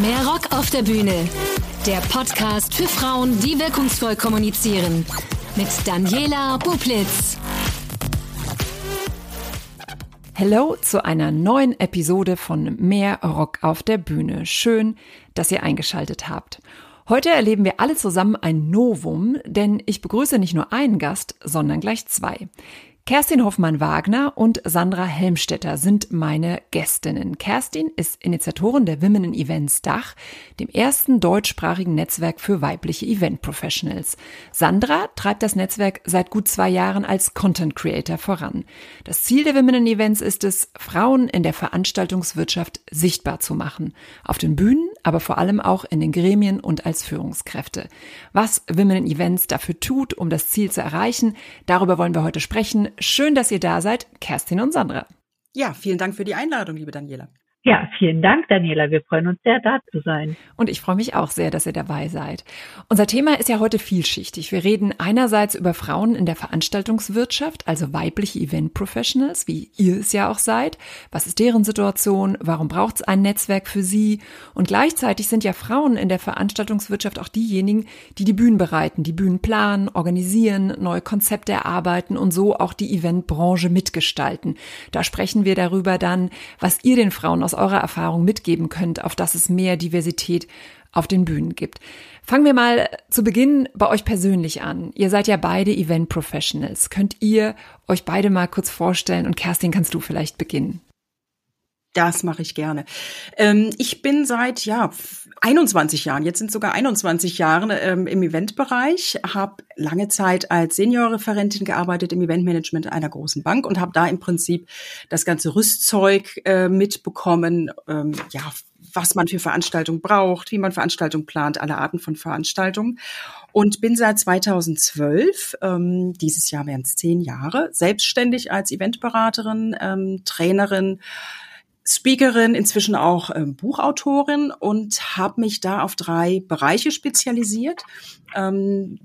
Mehr Rock auf der Bühne. Der Podcast für Frauen, die wirkungsvoll kommunizieren. Mit Daniela Bublitz. Hallo zu einer neuen Episode von Mehr Rock auf der Bühne. Schön, dass ihr eingeschaltet habt. Heute erleben wir alle zusammen ein Novum, denn ich begrüße nicht nur einen Gast, sondern gleich zwei. Kerstin Hoffmann-Wagner und Sandra Helmstetter sind meine Gästinnen. Kerstin ist Initiatorin der Women in Events Dach, dem ersten deutschsprachigen Netzwerk für weibliche Event Professionals. Sandra treibt das Netzwerk seit gut zwei Jahren als Content Creator voran. Das Ziel der Women in Events ist es, Frauen in der Veranstaltungswirtschaft sichtbar zu machen. Auf den Bühnen, aber vor allem auch in den Gremien und als Führungskräfte. Was Women in Events dafür tut, um das Ziel zu erreichen, darüber wollen wir heute sprechen. Schön, dass ihr da seid, Kerstin und Sandra. Ja, vielen Dank für die Einladung, liebe Daniela. Ja, vielen Dank, Daniela. Wir freuen uns sehr, da zu sein. Und ich freue mich auch sehr, dass ihr dabei seid. Unser Thema ist ja heute vielschichtig. Wir reden einerseits über Frauen in der Veranstaltungswirtschaft, also weibliche Event Professionals, wie ihr es ja auch seid. Was ist deren Situation? Warum braucht es ein Netzwerk für sie? Und gleichzeitig sind ja Frauen in der Veranstaltungswirtschaft auch diejenigen, die die Bühnen bereiten, die Bühnen planen, organisieren, neue Konzepte erarbeiten und so auch die Eventbranche mitgestalten. Da sprechen wir darüber dann, was ihr den Frauen aus eurer Erfahrung mitgeben könnt, auf dass es mehr Diversität auf den Bühnen gibt. Fangen wir mal zu Beginn bei euch persönlich an. Ihr seid ja beide Event Professionals. Könnt ihr euch beide mal kurz vorstellen und Kerstin, kannst du vielleicht beginnen? Das mache ich gerne. Ähm, ich bin seit ja 21 Jahren, jetzt sind sogar 21 Jahre ähm, im Eventbereich, habe lange Zeit als Seniorreferentin gearbeitet im Eventmanagement einer großen Bank und habe da im Prinzip das ganze Rüstzeug äh, mitbekommen, ähm, ja, was man für Veranstaltungen braucht, wie man Veranstaltungen plant, alle Arten von Veranstaltungen. Und bin seit 2012, ähm, dieses Jahr wären es zehn Jahre, selbstständig als Eventberaterin, ähm, Trainerin, Speakerin, inzwischen auch ähm, Buchautorin und habe mich da auf drei Bereiche spezialisiert, ähm,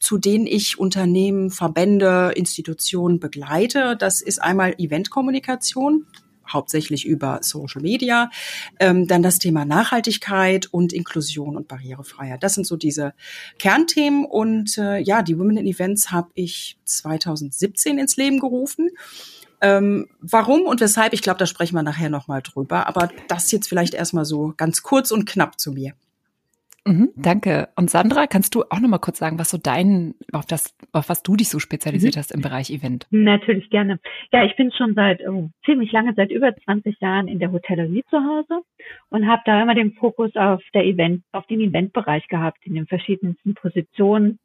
zu denen ich Unternehmen, Verbände, Institutionen begleite. Das ist einmal Eventkommunikation, hauptsächlich über Social Media, ähm, dann das Thema Nachhaltigkeit und Inklusion und Barrierefreiheit. Das sind so diese Kernthemen und äh, ja, die Women in Events habe ich 2017 ins Leben gerufen ähm, warum und weshalb, ich glaube, da sprechen wir nachher nochmal drüber. Aber das jetzt vielleicht erstmal so ganz kurz und knapp zu mir. Mhm, danke. Und Sandra, kannst du auch noch mal kurz sagen, was so dein, auf das, auf was du dich so spezialisiert mhm. hast im Bereich Event? Natürlich gerne. Ja, ich bin schon seit oh, ziemlich lange, seit über 20 Jahren in der Hotellerie zu Hause und habe da immer den Fokus auf der Event, auf den Eventbereich gehabt, in den verschiedensten Positionen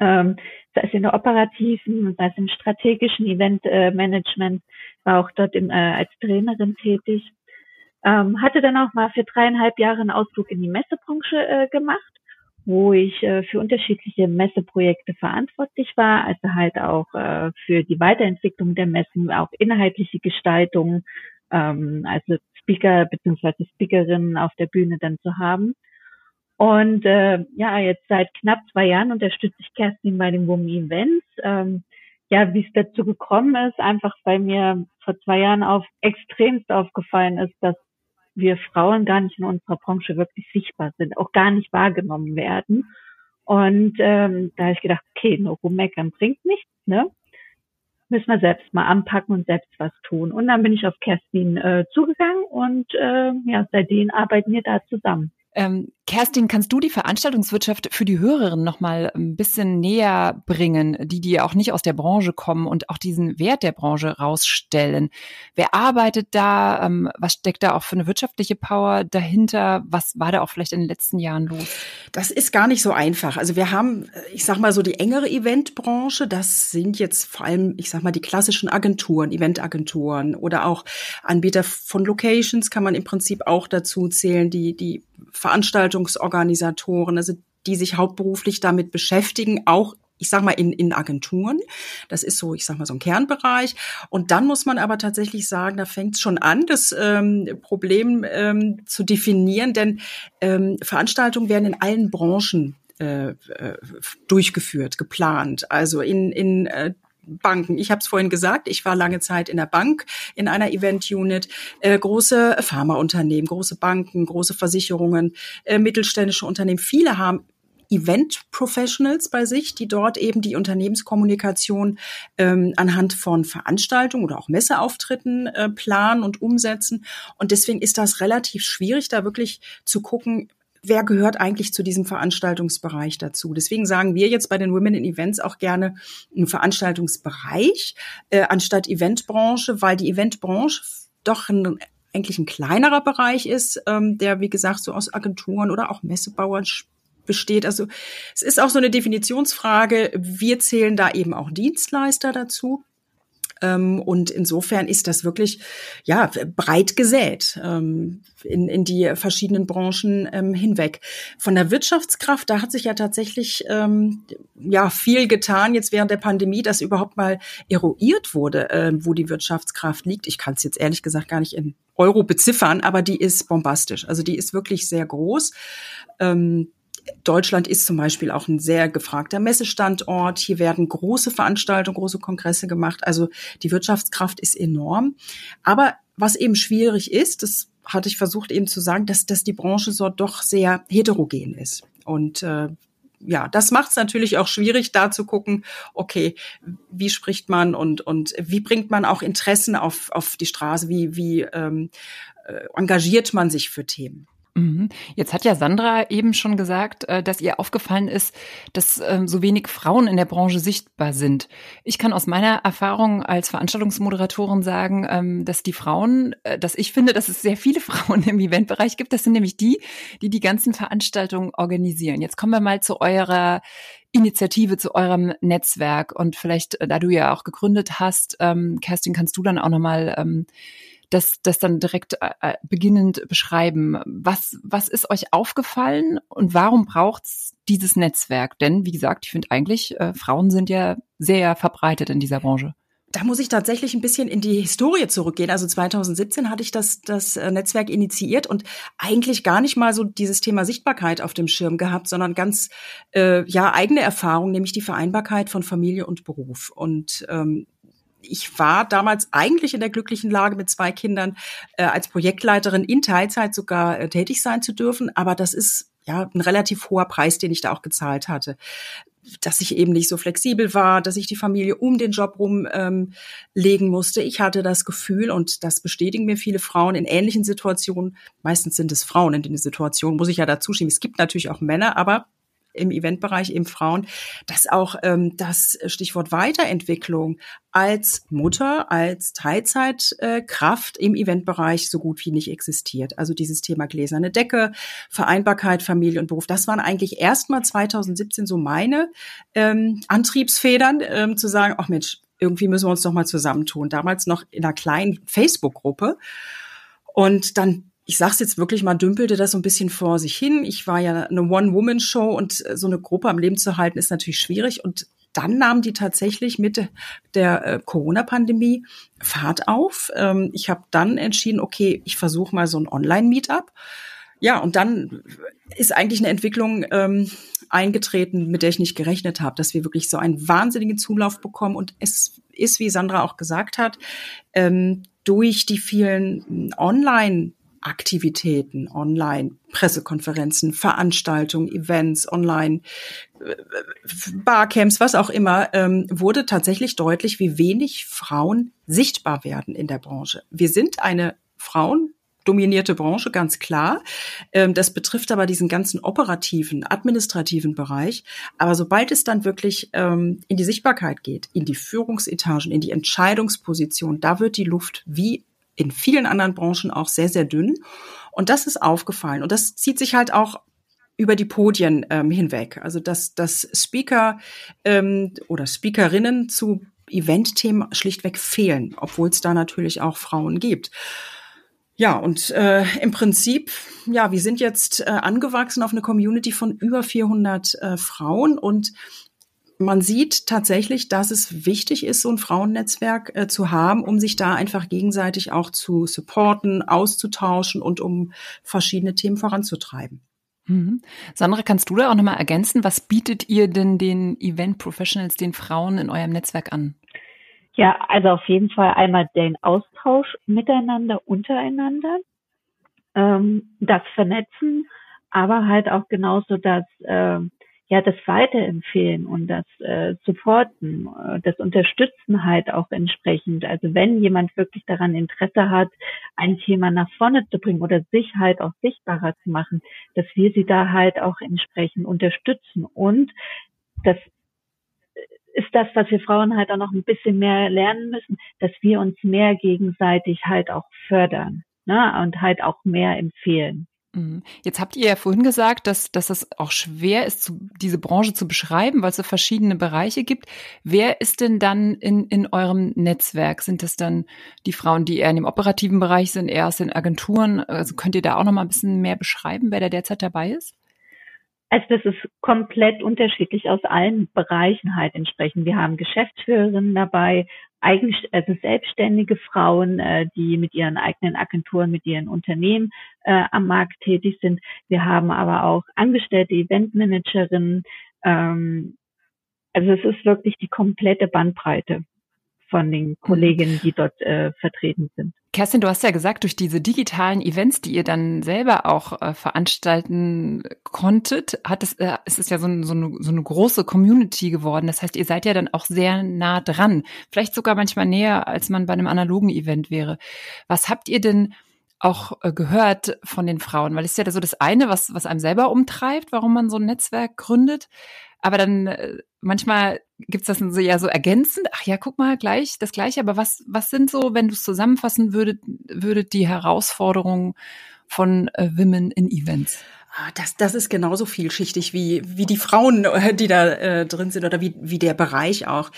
ähm, sei es in der operativen, sei es im strategischen Eventmanagement, äh, war auch dort im, äh, als Trainerin tätig. Ähm, hatte dann auch mal für dreieinhalb Jahre einen Ausflug in die Messebranche äh, gemacht, wo ich äh, für unterschiedliche Messeprojekte verantwortlich war, also halt auch äh, für die Weiterentwicklung der Messen, auch inhaltliche Gestaltung, ähm, also Speaker bzw. Speakerinnen auf der Bühne dann zu haben. Und äh, ja, jetzt seit knapp zwei Jahren unterstütze ich Kerstin bei den Women Events. Ähm, ja, wie es dazu gekommen ist, einfach weil mir vor zwei Jahren auf extremst aufgefallen ist, dass wir Frauen gar nicht in unserer Branche wirklich sichtbar sind, auch gar nicht wahrgenommen werden. Und ähm, da habe ich gedacht, okay, nur rummeckern bringt nichts, ne? Müssen wir selbst mal anpacken und selbst was tun. Und dann bin ich auf Kerstin äh, zugegangen und äh, ja, seitdem arbeiten wir da zusammen. Ähm, Kerstin, kannst du die Veranstaltungswirtschaft für die Hörerinnen noch mal ein bisschen näher bringen, die die auch nicht aus der Branche kommen und auch diesen Wert der Branche rausstellen? Wer arbeitet da? Ähm, was steckt da auch für eine wirtschaftliche Power dahinter? Was war da auch vielleicht in den letzten Jahren los? Das ist gar nicht so einfach. Also wir haben, ich sag mal so die engere Eventbranche. Das sind jetzt vor allem, ich sag mal die klassischen Agenturen, Eventagenturen oder auch Anbieter von Locations kann man im Prinzip auch dazu zählen, die die Veranstaltungsorganisatoren, also die sich hauptberuflich damit beschäftigen, auch ich sag mal in, in Agenturen. Das ist so, ich sag mal so ein Kernbereich. Und dann muss man aber tatsächlich sagen, da fängt es schon an, das ähm, Problem ähm, zu definieren, denn ähm, Veranstaltungen werden in allen Branchen äh, äh durchgeführt, geplant. Also in, in äh, Banken. Ich habe es vorhin gesagt, ich war lange Zeit in der Bank, in einer Event-Unit, äh, große Pharmaunternehmen, große Banken, große Versicherungen, äh, mittelständische Unternehmen. Viele haben Event-Professionals bei sich, die dort eben die Unternehmenskommunikation ähm, anhand von Veranstaltungen oder auch Messeauftritten äh, planen und umsetzen. Und deswegen ist das relativ schwierig, da wirklich zu gucken, wer gehört eigentlich zu diesem Veranstaltungsbereich dazu. Deswegen sagen wir jetzt bei den Women in Events auch gerne einen Veranstaltungsbereich äh, anstatt Eventbranche, weil die Eventbranche doch ein eigentlich ein kleinerer Bereich ist, ähm, der, wie gesagt, so aus Agenturen oder auch Messebauern besteht. Also es ist auch so eine Definitionsfrage. Wir zählen da eben auch Dienstleister dazu. Ähm, und insofern ist das wirklich ja breit gesät ähm, in, in die verschiedenen Branchen ähm, hinweg. Von der Wirtschaftskraft, da hat sich ja tatsächlich ja viel getan jetzt während der Pandemie, dass überhaupt mal eruiert wurde, wo die Wirtschaftskraft liegt. Ich kann es jetzt ehrlich gesagt gar nicht in Euro beziffern, aber die ist bombastisch. Also die ist wirklich sehr groß. Ähm, Deutschland ist zum Beispiel auch ein sehr gefragter Messestandort. Hier werden große Veranstaltungen, große Kongresse gemacht. Also die Wirtschaftskraft ist enorm. Aber was eben schwierig ist, das hatte ich versucht eben zu sagen, dass, dass die Branche so doch sehr heterogen ist. Und äh, ja, das macht es natürlich auch schwierig, da zu gucken, okay, wie spricht man und, und wie bringt man auch Interessen auf, auf die Straße, wie, wie ähm, äh, engagiert man sich für Themen. Mhm. Jetzt hat ja Sandra eben schon gesagt, äh, dass ihr aufgefallen ist, dass ähm, so wenig Frauen in der Branche sichtbar sind. Ich kann aus meiner Erfahrung als Veranstaltungsmoderatorin sagen, ähm, dass die Frauen, äh, dass ich finde, dass es sehr viele Frauen im Eventbereich gibt. Das sind nämlich die, die die ganzen Veranstaltungen organisieren. Jetzt kommen wir mal zu eurer Initiative, zu eurem Netzwerk und vielleicht, äh, da du ja auch gegründet hast, ähm, Kerstin, kannst du dann auch nochmal das, das dann direkt äh, äh, beginnend beschreiben. Was, was ist euch aufgefallen und warum braucht's dieses Netzwerk? Denn, wie gesagt, ich finde eigentlich, äh, Frauen sind ja sehr verbreitet in dieser Branche. Da muss ich tatsächlich ein bisschen in die Historie zurückgehen. Also 2017 hatte ich das, das äh, Netzwerk initiiert und eigentlich gar nicht mal so dieses Thema Sichtbarkeit auf dem Schirm gehabt, sondern ganz äh, ja eigene Erfahrung, nämlich die Vereinbarkeit von Familie und Beruf. Und ähm, ich war damals eigentlich in der glücklichen Lage, mit zwei Kindern äh, als Projektleiterin in Teilzeit sogar äh, tätig sein zu dürfen. Aber das ist ja ein relativ hoher Preis, den ich da auch gezahlt hatte dass ich eben nicht so flexibel war, dass ich die Familie um den Job rum ähm, legen musste. Ich hatte das Gefühl, und das bestätigen mir viele Frauen in ähnlichen Situationen, meistens sind es Frauen in den Situationen, muss ich ja dazu schieben. Es gibt natürlich auch Männer, aber im Eventbereich eben Frauen, dass auch ähm, das Stichwort Weiterentwicklung als Mutter, als Teilzeitkraft äh, im Eventbereich so gut wie nicht existiert. Also dieses Thema gläserne Decke, Vereinbarkeit, Familie und Beruf, das waren eigentlich erstmal 2017 so meine ähm, Antriebsfedern, ähm, zu sagen, ach Mensch, irgendwie müssen wir uns doch mal zusammentun. Damals noch in einer kleinen Facebook-Gruppe. Und dann ich sag's jetzt wirklich mal, dümpelte das so ein bisschen vor sich hin. Ich war ja eine One-Woman-Show und äh, so eine Gruppe am Leben zu halten ist natürlich schwierig. Und dann nahm die tatsächlich mit der äh, Corona-Pandemie Fahrt auf. Ähm, ich habe dann entschieden, okay, ich versuche mal so ein Online-Meetup. Ja, und dann ist eigentlich eine Entwicklung ähm, eingetreten, mit der ich nicht gerechnet habe, dass wir wirklich so einen wahnsinnigen Zulauf bekommen. Und es ist, wie Sandra auch gesagt hat, ähm, durch die vielen Online- Aktivitäten online, Pressekonferenzen, Veranstaltungen, Events, online, äh, Barcamps, was auch immer, ähm, wurde tatsächlich deutlich, wie wenig Frauen sichtbar werden in der Branche. Wir sind eine Frauen dominierte Branche, ganz klar. Ähm, das betrifft aber diesen ganzen operativen, administrativen Bereich. Aber sobald es dann wirklich ähm, in die Sichtbarkeit geht, in die Führungsetagen, in die Entscheidungsposition, da wird die Luft wie in vielen anderen Branchen auch sehr, sehr dünn. Und das ist aufgefallen. Und das zieht sich halt auch über die Podien ähm, hinweg. Also dass, dass Speaker ähm, oder Speakerinnen zu Eventthemen schlichtweg fehlen, obwohl es da natürlich auch Frauen gibt. Ja, und äh, im Prinzip, ja, wir sind jetzt äh, angewachsen auf eine Community von über 400 äh, Frauen und man sieht tatsächlich, dass es wichtig ist, so ein Frauennetzwerk äh, zu haben, um sich da einfach gegenseitig auch zu supporten, auszutauschen und um verschiedene Themen voranzutreiben. Mhm. Sandra, kannst du da auch nochmal ergänzen? Was bietet ihr denn den Event Professionals, den Frauen in eurem Netzwerk an? Ja, also auf jeden Fall einmal den Austausch miteinander, untereinander, ähm, das Vernetzen, aber halt auch genauso das, äh, ja, das Weiterempfehlen und das äh, Supporten, äh, das Unterstützen halt auch entsprechend. Also wenn jemand wirklich daran Interesse hat, ein Thema nach vorne zu bringen oder sich halt auch sichtbarer zu machen, dass wir sie da halt auch entsprechend unterstützen und das ist das, was wir Frauen halt auch noch ein bisschen mehr lernen müssen, dass wir uns mehr gegenseitig halt auch fördern ne? und halt auch mehr empfehlen. Mhm. Jetzt habt ihr ja vorhin gesagt, dass, dass es auch schwer ist, zu, diese Branche zu beschreiben, weil es so verschiedene Bereiche gibt. Wer ist denn dann in, in eurem Netzwerk? Sind das dann die Frauen, die eher in dem operativen Bereich sind, eher aus den Agenturen? Also könnt ihr da auch noch mal ein bisschen mehr beschreiben, wer da derzeit dabei ist? Also das ist komplett unterschiedlich aus allen Bereichen halt entsprechend. Wir haben Geschäftsführerinnen dabei, eigen, also selbstständige Frauen, äh, die mit ihren eigenen Agenturen, mit ihren Unternehmen äh, am Markt tätig sind. Wir haben aber auch angestellte Eventmanagerinnen. Ähm, also es ist wirklich die komplette Bandbreite von den Kolleginnen, die dort äh, vertreten sind. Kerstin, du hast ja gesagt, durch diese digitalen Events, die ihr dann selber auch äh, veranstalten konntet, hat es, äh, es ist ja so, ein, so, eine, so eine große Community geworden. Das heißt, ihr seid ja dann auch sehr nah dran. Vielleicht sogar manchmal näher, als man bei einem analogen Event wäre. Was habt ihr denn auch äh, gehört von den Frauen? Weil es ist ja so das eine, was, was einem selber umtreibt, warum man so ein Netzwerk gründet. Aber dann äh, manchmal gibt's das so ja so ergänzend. Ach ja, guck mal, gleich das Gleiche. Aber was was sind so, wenn du es zusammenfassen würdet, würdet die Herausforderungen von äh, Women in Events? Ah, das, das ist genauso vielschichtig wie, wie die Frauen, äh, die da äh, drin sind oder wie, wie der Bereich auch.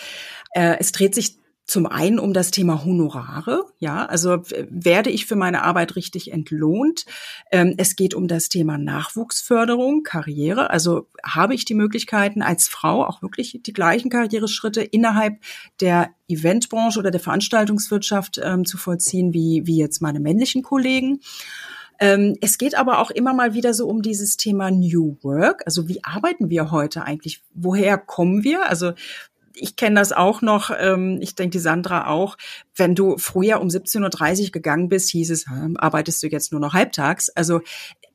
Äh, es dreht sich zum einen um das Thema Honorare, ja, also werde ich für meine Arbeit richtig entlohnt. Ähm, es geht um das Thema Nachwuchsförderung, Karriere. Also habe ich die Möglichkeiten als Frau auch wirklich die gleichen Karriereschritte innerhalb der Eventbranche oder der Veranstaltungswirtschaft ähm, zu vollziehen wie wie jetzt meine männlichen Kollegen. Ähm, es geht aber auch immer mal wieder so um dieses Thema New Work. Also wie arbeiten wir heute eigentlich? Woher kommen wir? Also ich kenne das auch noch, ähm, ich denke die Sandra auch, wenn du früher um 17.30 Uhr gegangen bist, hieß es, arbeitest du jetzt nur noch halbtags. Also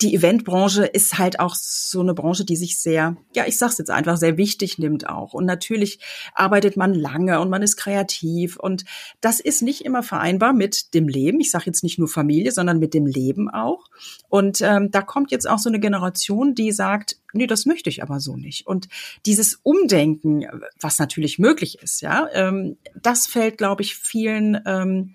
die Eventbranche ist halt auch so eine Branche, die sich sehr, ja, ich sag's jetzt einfach, sehr wichtig nimmt auch. Und natürlich arbeitet man lange und man ist kreativ. Und das ist nicht immer vereinbar mit dem Leben. Ich sage jetzt nicht nur Familie, sondern mit dem Leben auch. Und ähm, da kommt jetzt auch so eine Generation, die sagt, nee, das möchte ich aber so nicht. Und dieses Umdenken, was natürlich möglich ist, ja, ähm, das fällt, glaube ich, vielen ähm,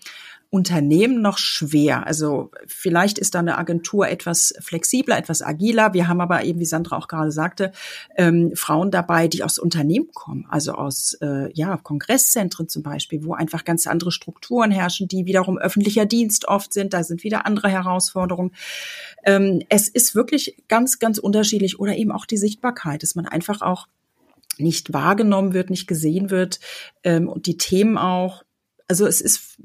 Unternehmen noch schwer. Also vielleicht ist da eine Agentur etwas flexibler, etwas agiler. Wir haben aber eben, wie Sandra auch gerade sagte, ähm, Frauen dabei, die aus Unternehmen kommen, also aus äh, ja Kongresszentren zum Beispiel, wo einfach ganz andere Strukturen herrschen, die wiederum öffentlicher Dienst oft sind. Da sind wieder andere Herausforderungen. Ähm, es ist wirklich ganz, ganz unterschiedlich oder eben auch die Sichtbarkeit, dass man einfach auch nicht wahrgenommen wird, nicht gesehen wird ähm, und die Themen auch also es ist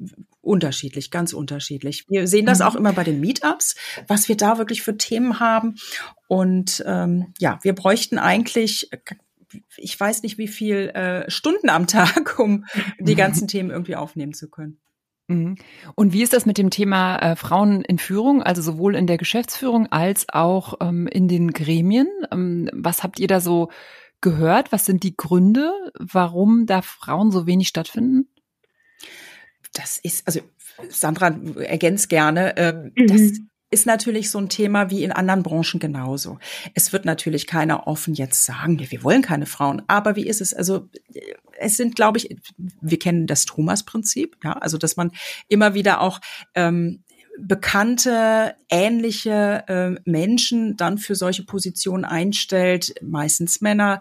unterschiedlich, ganz unterschiedlich. Wir sehen das mhm. auch immer bei den Meetups, was wir da wirklich für Themen haben. Und ähm, ja, wir bräuchten eigentlich, ich weiß nicht wie viel äh, Stunden am Tag, um die ganzen Themen irgendwie aufnehmen zu können. Mhm. Und wie ist das mit dem Thema äh, Frauen in Führung, also sowohl in der Geschäftsführung als auch ähm, in den Gremien? Ähm, was habt ihr da so gehört? Was sind die Gründe, warum da Frauen so wenig stattfinden? Das ist, also Sandra ergänzt gerne, äh, mhm. das ist natürlich so ein Thema wie in anderen Branchen genauso. Es wird natürlich keiner offen jetzt sagen, wir wollen keine Frauen. Aber wie ist es? Also es sind, glaube ich, wir kennen das Thomas-Prinzip, ja, also dass man immer wieder auch ähm, bekannte, ähnliche äh, Menschen dann für solche Positionen einstellt, meistens Männer,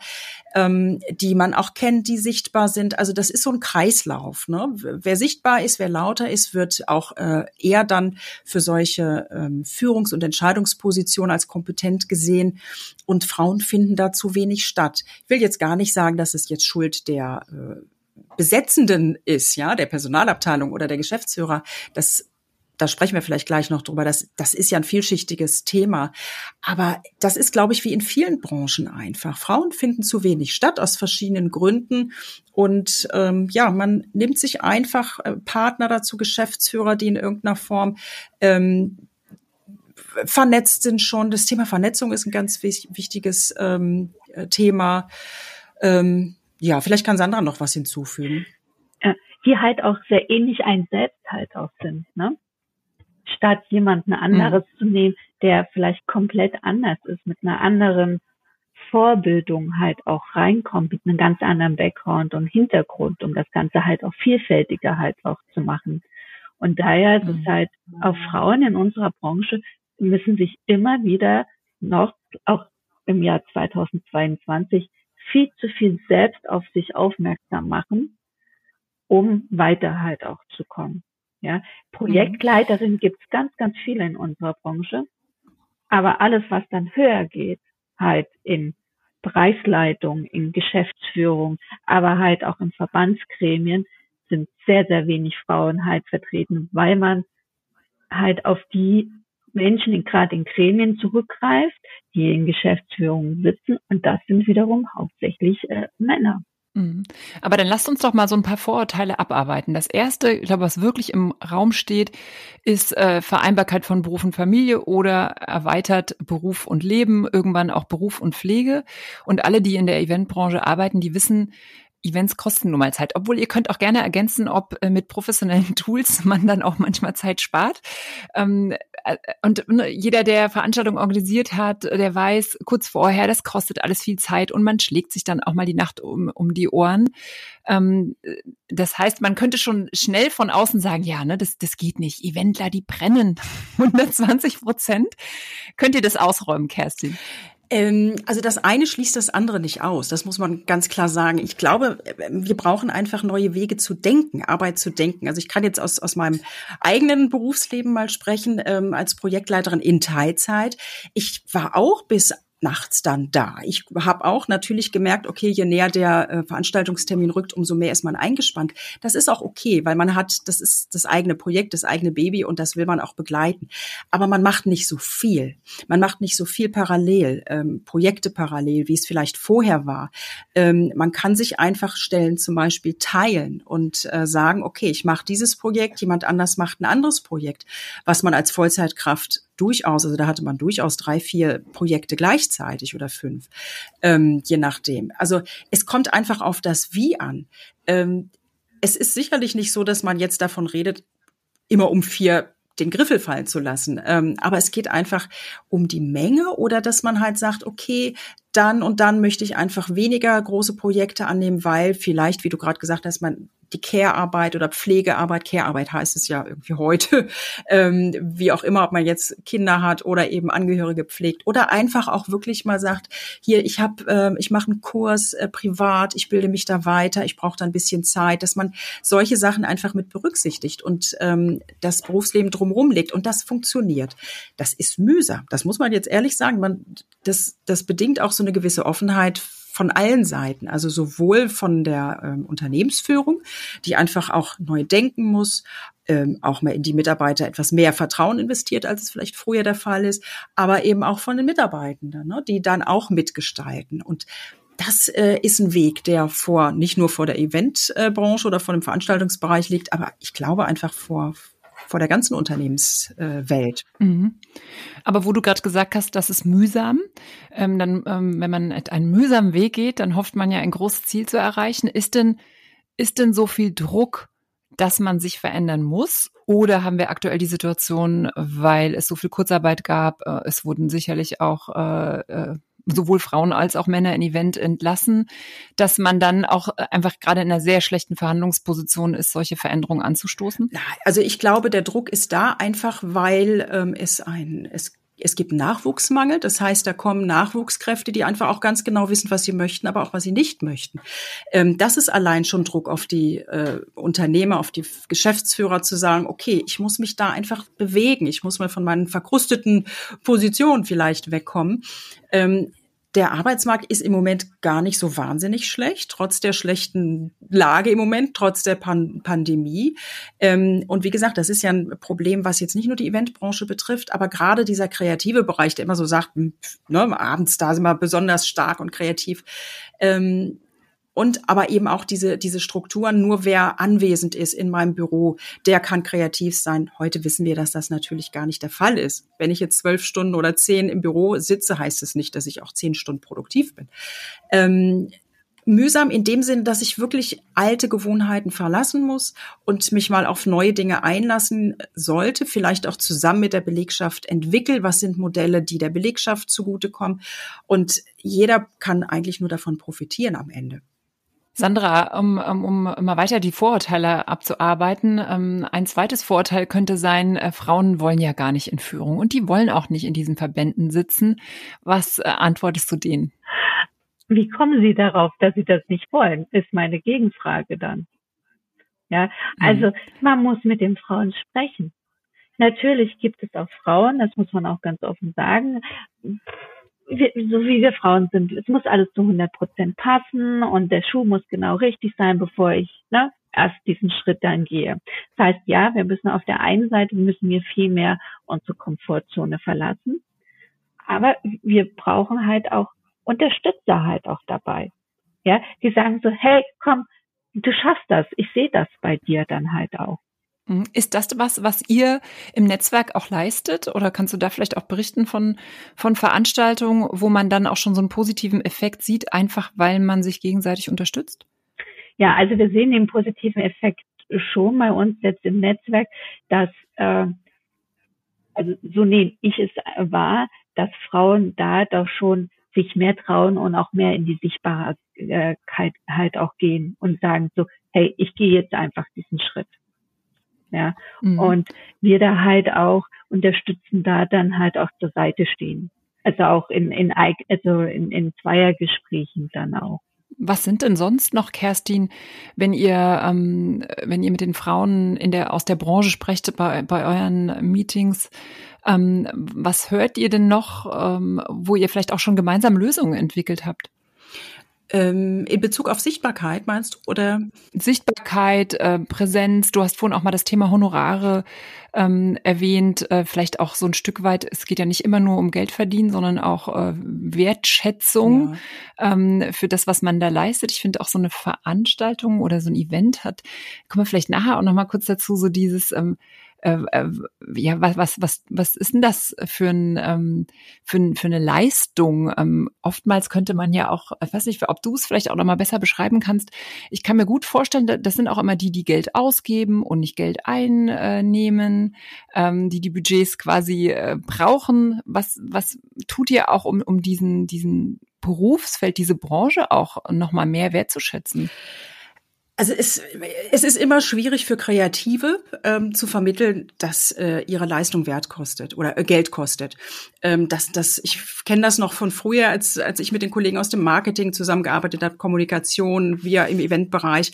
ähm, die man auch kennt, die sichtbar sind. Also das ist so ein Kreislauf. Ne? Wer sichtbar ist, wer lauter ist, wird auch äh, eher dann für solche ähm, Führungs- und Entscheidungspositionen als kompetent gesehen. Und Frauen finden da zu wenig statt. Ich will jetzt gar nicht sagen, dass es jetzt Schuld der äh, Besetzenden ist, ja, der Personalabteilung oder der Geschäftsführer. Das da sprechen wir vielleicht gleich noch drüber. Das, das ist ja ein vielschichtiges Thema. Aber das ist, glaube ich, wie in vielen Branchen einfach. Frauen finden zu wenig statt aus verschiedenen Gründen. Und ähm, ja, man nimmt sich einfach äh, Partner dazu, Geschäftsführer, die in irgendeiner Form ähm, vernetzt sind schon. Das Thema Vernetzung ist ein ganz wichtiges ähm, äh, Thema. Ähm, ja, vielleicht kann Sandra noch was hinzufügen. Die halt auch sehr ähnlich ein Selbst halt auch sind, ne? Statt jemanden anderes mhm. zu nehmen, der vielleicht komplett anders ist, mit einer anderen Vorbildung halt auch reinkommt, mit einem ganz anderen Background und Hintergrund, um das Ganze halt auch vielfältiger halt auch zu machen. Und daher ist es mhm. halt auch Frauen in unserer Branche müssen sich immer wieder noch, auch im Jahr 2022, viel zu viel selbst auf sich aufmerksam machen, um weiter halt auch zu kommen. Ja, Projektleiterin mhm. gibt es ganz, ganz viele in unserer Branche. Aber alles, was dann höher geht, halt in Preisleitung, in Geschäftsführung, aber halt auch in Verbandsgremien, sind sehr, sehr wenig Frauen halt vertreten, weil man halt auf die Menschen gerade in Gremien zurückgreift, die in Geschäftsführungen sitzen und das sind wiederum hauptsächlich äh, Männer. Mhm. Aber dann lasst uns doch mal so ein paar Vorurteile abarbeiten. Das erste, ich glaube, was wirklich im Raum steht, ist äh, Vereinbarkeit von Beruf und Familie oder erweitert Beruf und Leben, irgendwann auch Beruf und Pflege. Und alle, die in der Eventbranche arbeiten, die wissen, Events kosten nun mal Zeit. Obwohl ihr könnt auch gerne ergänzen, ob äh, mit professionellen Tools man dann auch manchmal Zeit spart. Ähm, äh, und ne, jeder, der Veranstaltungen organisiert hat, der weiß kurz vorher, das kostet alles viel Zeit und man schlägt sich dann auch mal die Nacht um, um die Ohren. Ähm, das heißt, man könnte schon schnell von außen sagen, ja, ne, das, das geht nicht. Eventler, die brennen 120 Prozent. Könnt ihr das ausräumen, Kerstin? Ähm, also das eine schließt das andere nicht aus. Das muss man ganz klar sagen. Ich glaube, wir brauchen einfach neue Wege zu denken, Arbeit zu denken. Also ich kann jetzt aus, aus meinem eigenen Berufsleben mal sprechen, ähm, als Projektleiterin in Teilzeit. Ich war auch bis nachts dann da. Ich habe auch natürlich gemerkt, okay, je näher der äh, Veranstaltungstermin rückt, umso mehr ist man eingespannt. Das ist auch okay, weil man hat, das ist das eigene Projekt, das eigene Baby und das will man auch begleiten. Aber man macht nicht so viel. Man macht nicht so viel parallel, ähm, Projekte parallel, wie es vielleicht vorher war. Ähm, man kann sich einfach Stellen zum Beispiel teilen und äh, sagen, okay, ich mache dieses Projekt, jemand anders macht ein anderes Projekt, was man als Vollzeitkraft durchaus, also da hatte man durchaus drei, vier Projekte gleichzeitig oder fünf, ähm, je nachdem. Also es kommt einfach auf das Wie an. Ähm, es ist sicherlich nicht so, dass man jetzt davon redet, immer um vier den Griffel fallen zu lassen. Ähm, aber es geht einfach um die Menge oder dass man halt sagt, okay, dann und dann möchte ich einfach weniger große Projekte annehmen, weil vielleicht, wie du gerade gesagt hast, man die Care-Arbeit oder Pflegearbeit, Care-Arbeit heißt es ja irgendwie heute, ähm, wie auch immer, ob man jetzt Kinder hat oder eben Angehörige pflegt oder einfach auch wirklich mal sagt, hier, ich habe, äh, ich mache einen Kurs äh, privat, ich bilde mich da weiter, ich brauche da ein bisschen Zeit, dass man solche Sachen einfach mit berücksichtigt und ähm, das Berufsleben drumherum legt und das funktioniert. Das ist mühsam, das muss man jetzt ehrlich sagen. Man, das, das bedingt auch so eine gewisse Offenheit von allen Seiten, also sowohl von der ähm, Unternehmensführung, die einfach auch neu denken muss, ähm, auch mal in die Mitarbeiter etwas mehr Vertrauen investiert, als es vielleicht früher der Fall ist, aber eben auch von den Mitarbeitenden, ne, die dann auch mitgestalten. Und das äh, ist ein Weg, der vor nicht nur vor der Eventbranche oder vor dem Veranstaltungsbereich liegt, aber ich glaube einfach vor vor der ganzen Unternehmenswelt. Mhm. Aber wo du gerade gesagt hast, das ist mühsam, ähm, dann, ähm, wenn man einen mühsamen Weg geht, dann hofft man ja ein großes Ziel zu erreichen. Ist denn, ist denn so viel Druck, dass man sich verändern muss? Oder haben wir aktuell die Situation, weil es so viel Kurzarbeit gab, äh, es wurden sicherlich auch äh, äh sowohl Frauen als auch Männer in Event entlassen, dass man dann auch äh, einfach gerade in einer sehr schlechten Verhandlungsposition ist, solche Veränderungen anzustoßen? Also ich glaube, der Druck ist da einfach, weil ähm, es ein es es gibt Nachwuchsmangel, das heißt, da kommen Nachwuchskräfte, die einfach auch ganz genau wissen, was sie möchten, aber auch was sie nicht möchten. Ähm, das ist allein schon Druck auf die äh, Unternehmer, auf die Geschäftsführer zu sagen, okay, ich muss mich da einfach bewegen, ich muss mal von meinen verkrusteten Positionen vielleicht wegkommen. Ähm, der Arbeitsmarkt ist im Moment gar nicht so wahnsinnig schlecht, trotz der schlechten Lage im Moment, trotz der Pan Pandemie. Ähm, und wie gesagt, das ist ja ein Problem, was jetzt nicht nur die Eventbranche betrifft, aber gerade dieser kreative Bereich, der immer so sagt, hm, ne, abends da sind wir besonders stark und kreativ. Ähm, und aber eben auch diese, diese Strukturen, nur wer anwesend ist in meinem Büro, der kann kreativ sein. Heute wissen wir, dass das natürlich gar nicht der Fall ist. Wenn ich jetzt zwölf Stunden oder zehn im Büro sitze, heißt es nicht, dass ich auch zehn Stunden produktiv bin. Ähm, mühsam in dem Sinne, dass ich wirklich alte Gewohnheiten verlassen muss und mich mal auf neue Dinge einlassen sollte, vielleicht auch zusammen mit der Belegschaft entwickeln, was sind Modelle, die der Belegschaft zugutekommen. Und jeder kann eigentlich nur davon profitieren am Ende. Sandra, um, um, um mal weiter die Vorurteile abzuarbeiten, ähm, ein zweites Vorurteil könnte sein, äh, Frauen wollen ja gar nicht in Führung und die wollen auch nicht in diesen Verbänden sitzen. Was äh, antwortest du denen? Wie kommen Sie darauf, dass Sie das nicht wollen, ist meine Gegenfrage dann. Ja, also mhm. man muss mit den Frauen sprechen. Natürlich gibt es auch Frauen, das muss man auch ganz offen sagen, wir, so wie wir Frauen sind, es muss alles zu 100 Prozent passen und der Schuh muss genau richtig sein, bevor ich ne, erst diesen Schritt dann gehe. Das heißt, ja, wir müssen auf der einen Seite müssen wir viel mehr unsere Komfortzone verlassen, aber wir brauchen halt auch Unterstützer halt auch dabei. Ja, die sagen so, hey, komm, du schaffst das, ich sehe das bei dir dann halt auch. Mhm. Ist das was, was ihr im Netzwerk auch leistet? Oder kannst du da vielleicht auch berichten von, von Veranstaltungen, wo man dann auch schon so einen positiven Effekt sieht, einfach weil man sich gegenseitig unterstützt? Ja, also wir sehen den positiven Effekt schon bei uns jetzt im Netzwerk, dass, äh, also so nehme ich es wahr, dass Frauen da doch schon sich mehr trauen und auch mehr in die Sichtbarkeit halt auch gehen und sagen so, hey, ich gehe jetzt einfach diesen Schritt ja. Mhm. Und wir da halt auch unterstützen da dann halt auch zur Seite stehen. Also auch in, in, also in, in Zweiergesprächen dann auch. Was sind denn sonst noch, Kerstin, wenn ihr, ähm, wenn ihr mit den Frauen in der, aus der Branche sprecht bei, bei euren Meetings, ähm, was hört ihr denn noch, ähm, wo ihr vielleicht auch schon gemeinsam Lösungen entwickelt habt? Ähm, in Bezug auf Sichtbarkeit meinst du? Oder? Sichtbarkeit, äh, Präsenz, du hast vorhin auch mal das Thema Honorare ähm, erwähnt, äh, vielleicht auch so ein Stück weit, es geht ja nicht immer nur um Geld verdienen, sondern auch äh, Wertschätzung ja. ähm, für das, was man da leistet. Ich finde auch so eine Veranstaltung oder so ein Event hat, kommen wir vielleicht nachher auch noch mal kurz dazu, so dieses ähm, äh, äh, ja, was, was, was, was ist denn das für, ein, ähm, für, für eine Leistung? Ähm, oftmals könnte man ja auch, ich weiß nicht, ob du es vielleicht auch noch mal besser beschreiben kannst. Ich kann mir gut vorstellen, das sind auch immer die, die Geld ausgeben und nicht Geld einnehmen, ähm, die die Budgets quasi äh, brauchen. Was, was tut ihr auch, um, um diesen, diesen Berufsfeld, diese Branche auch noch mal mehr wertzuschätzen? Also es, es ist immer schwierig für Kreative ähm, zu vermitteln, dass äh, ihre Leistung Wert kostet oder äh, Geld kostet. Ähm, das, das, ich kenne das noch von früher, als, als ich mit den Kollegen aus dem Marketing zusammengearbeitet habe, Kommunikation, wir im Eventbereich.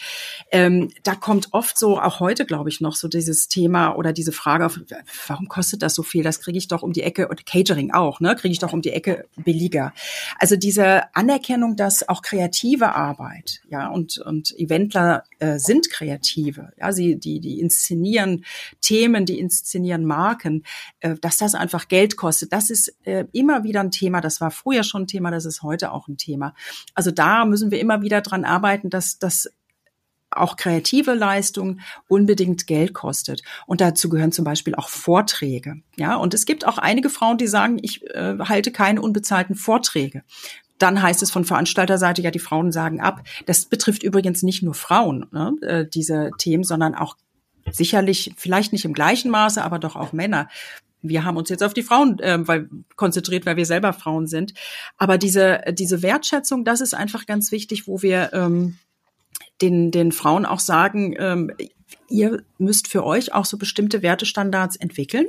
Ähm, da kommt oft so, auch heute glaube ich noch, so dieses Thema oder diese Frage, auf, warum kostet das so viel? Das kriege ich doch um die Ecke, und Catering auch, ne? Kriege ich doch um die Ecke billiger. Also diese Anerkennung, dass auch kreative Arbeit, ja, und, und Eventler äh, sind Kreative. Ja, sie, die, die inszenieren Themen, die inszenieren Marken, äh, dass das einfach Geld kostet. Das ist äh, immer wieder ein Thema. Das war früher schon ein Thema, das ist heute auch ein Thema. Also da müssen wir immer wieder dran arbeiten, dass das auch kreative Leistung unbedingt Geld kostet. Und dazu gehören zum Beispiel auch Vorträge. Ja, und es gibt auch einige Frauen, die sagen, ich äh, halte keine unbezahlten Vorträge. Dann heißt es von Veranstalterseite, ja, die Frauen sagen ab. Das betrifft übrigens nicht nur Frauen, ne, äh, diese Themen, sondern auch sicherlich, vielleicht nicht im gleichen Maße, aber doch auch Männer. Wir haben uns jetzt auf die Frauen äh, weil, konzentriert, weil wir selber Frauen sind. Aber diese, diese Wertschätzung, das ist einfach ganz wichtig, wo wir ähm, den, den Frauen auch sagen, ähm, ihr müsst für euch auch so bestimmte Wertestandards entwickeln,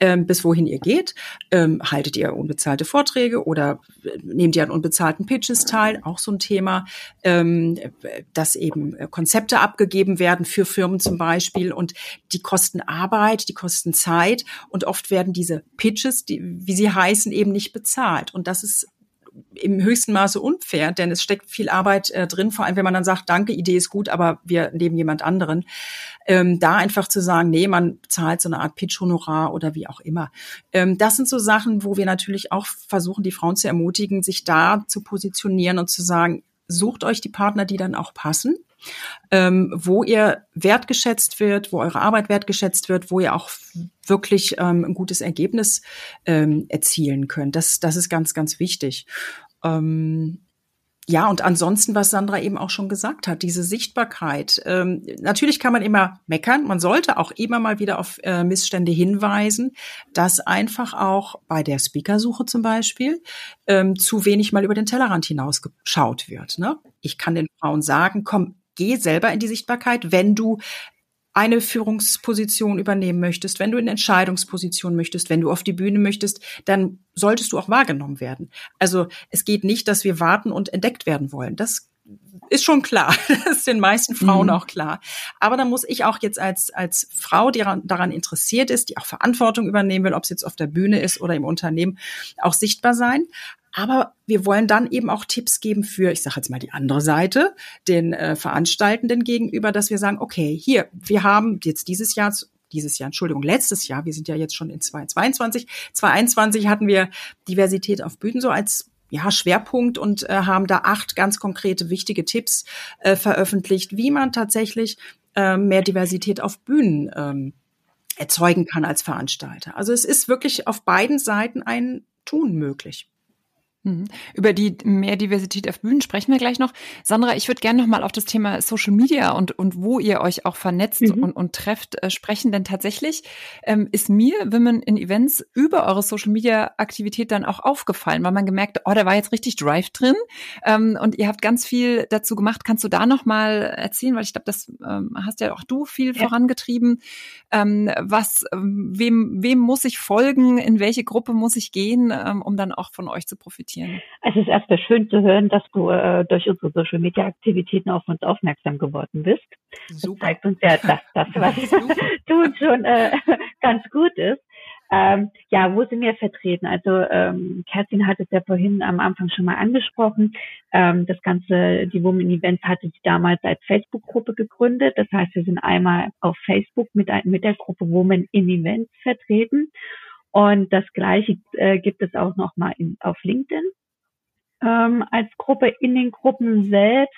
ähm, bis wohin ihr geht. Ähm, haltet ihr unbezahlte Vorträge oder äh, nehmt ihr an unbezahlten Pitches teil? Auch so ein Thema, ähm, dass eben Konzepte abgegeben werden für Firmen zum Beispiel und die kosten Arbeit, die kosten Zeit und oft werden diese Pitches, die, wie sie heißen, eben nicht bezahlt. Und das ist im höchsten Maße unfair, denn es steckt viel Arbeit äh, drin, vor allem wenn man dann sagt, danke, Idee ist gut, aber wir nehmen jemand anderen. Ähm, da einfach zu sagen, nee, man zahlt so eine Art Pitch-Honorar oder wie auch immer. Ähm, das sind so Sachen, wo wir natürlich auch versuchen, die Frauen zu ermutigen, sich da zu positionieren und zu sagen, sucht euch die Partner, die dann auch passen ähm, wo ihr wertgeschätzt wird, wo eure Arbeit wertgeschätzt wird, wo ihr auch wirklich ähm, ein gutes Ergebnis ähm, erzielen könnt. Das, das ist ganz, ganz wichtig. Ähm, ja, und ansonsten, was Sandra eben auch schon gesagt hat, diese Sichtbarkeit. Ähm, natürlich kann man immer meckern, man sollte auch immer mal wieder auf äh, Missstände hinweisen, dass einfach auch bei der Speakersuche zum Beispiel ähm, zu wenig mal über den Tellerrand hinaus geschaut wird. Ne? Ich kann den Frauen sagen, komm, geh selber in die Sichtbarkeit, wenn du eine Führungsposition übernehmen möchtest, wenn du in Entscheidungsposition möchtest, wenn du auf die Bühne möchtest, dann solltest du auch wahrgenommen werden. Also es geht nicht, dass wir warten und entdeckt werden wollen. Das ist schon klar. Das ist den meisten Frauen mhm. auch klar. Aber dann muss ich auch jetzt als, als Frau, die daran interessiert ist, die auch Verantwortung übernehmen will, ob es jetzt auf der Bühne ist oder im Unternehmen, auch sichtbar sein. Aber wir wollen dann eben auch Tipps geben für, ich sage jetzt mal die andere Seite, den äh, Veranstaltenden gegenüber, dass wir sagen, okay, hier, wir haben jetzt dieses Jahr dieses Jahr, Entschuldigung, letztes Jahr, wir sind ja jetzt schon in 2022, 2021 hatten wir Diversität auf Bühnen so als ja, Schwerpunkt und äh, haben da acht ganz konkrete wichtige Tipps äh, veröffentlicht, wie man tatsächlich äh, mehr Diversität auf Bühnen ähm, erzeugen kann als Veranstalter. Also es ist wirklich auf beiden Seiten ein Tun möglich. Mhm. Über die mehr Diversität auf Bühnen sprechen wir gleich noch. Sandra, ich würde gerne noch mal auf das Thema Social Media und, und wo ihr euch auch vernetzt mhm. und, und trefft äh, sprechen. Denn tatsächlich ähm, ist mir Women in Events über eure Social Media Aktivität dann auch aufgefallen, weil man gemerkt, oh, da war jetzt richtig Drive drin. Ähm, und ihr habt ganz viel dazu gemacht. Kannst du da noch mal erzählen? Weil ich glaube, das ähm, hast ja auch du viel ja. vorangetrieben. Ähm, was, ähm, wem, wem muss ich folgen? In welche Gruppe muss ich gehen, ähm, um dann auch von euch zu profitieren? Profitieren. Es ist erstmal schön zu hören, dass du äh, durch unsere Social Media Aktivitäten auf uns aufmerksam geworden bist. Super. Das zeigt uns ja, dass das, was wir tun, schon äh, ganz gut ist. Ähm, ja, wo sind wir vertreten? Also ähm, Kerstin hat es ja vorhin am Anfang schon mal angesprochen. Ähm, das Ganze, die Women Events hatte sie damals als Facebook-Gruppe gegründet. Das heißt, wir sind einmal auf Facebook mit, mit der Gruppe Women in Events vertreten und das Gleiche äh, gibt es auch nochmal auf LinkedIn. Ähm, als Gruppe in den Gruppen selbst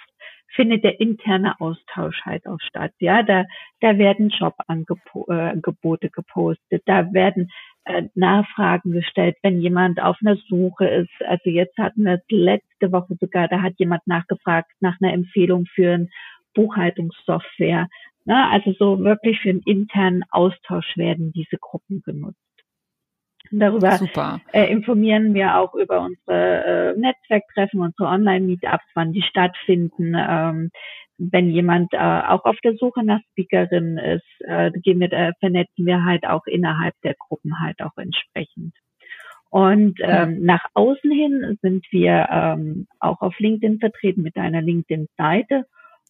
findet der interne Austausch halt auch statt. Ja, da, da werden Jobangebote äh, gepostet, da werden äh, Nachfragen gestellt, wenn jemand auf einer Suche ist. Also jetzt hatten wir es letzte Woche sogar, da hat jemand nachgefragt nach einer Empfehlung für ein Buchhaltungssoftware. Na, also so wirklich für einen internen Austausch werden diese Gruppen genutzt. Darüber äh, informieren wir auch über unsere äh, Netzwerktreffen, unsere Online-Meetups, wann die stattfinden. Ähm, wenn jemand äh, auch auf der Suche nach Speakerin ist, äh, gehen wir, äh, vernetzen wir halt auch innerhalb der Gruppen halt auch entsprechend. Und ähm, nach außen hin sind wir ähm, auch auf LinkedIn vertreten mit einer LinkedIn-Seite.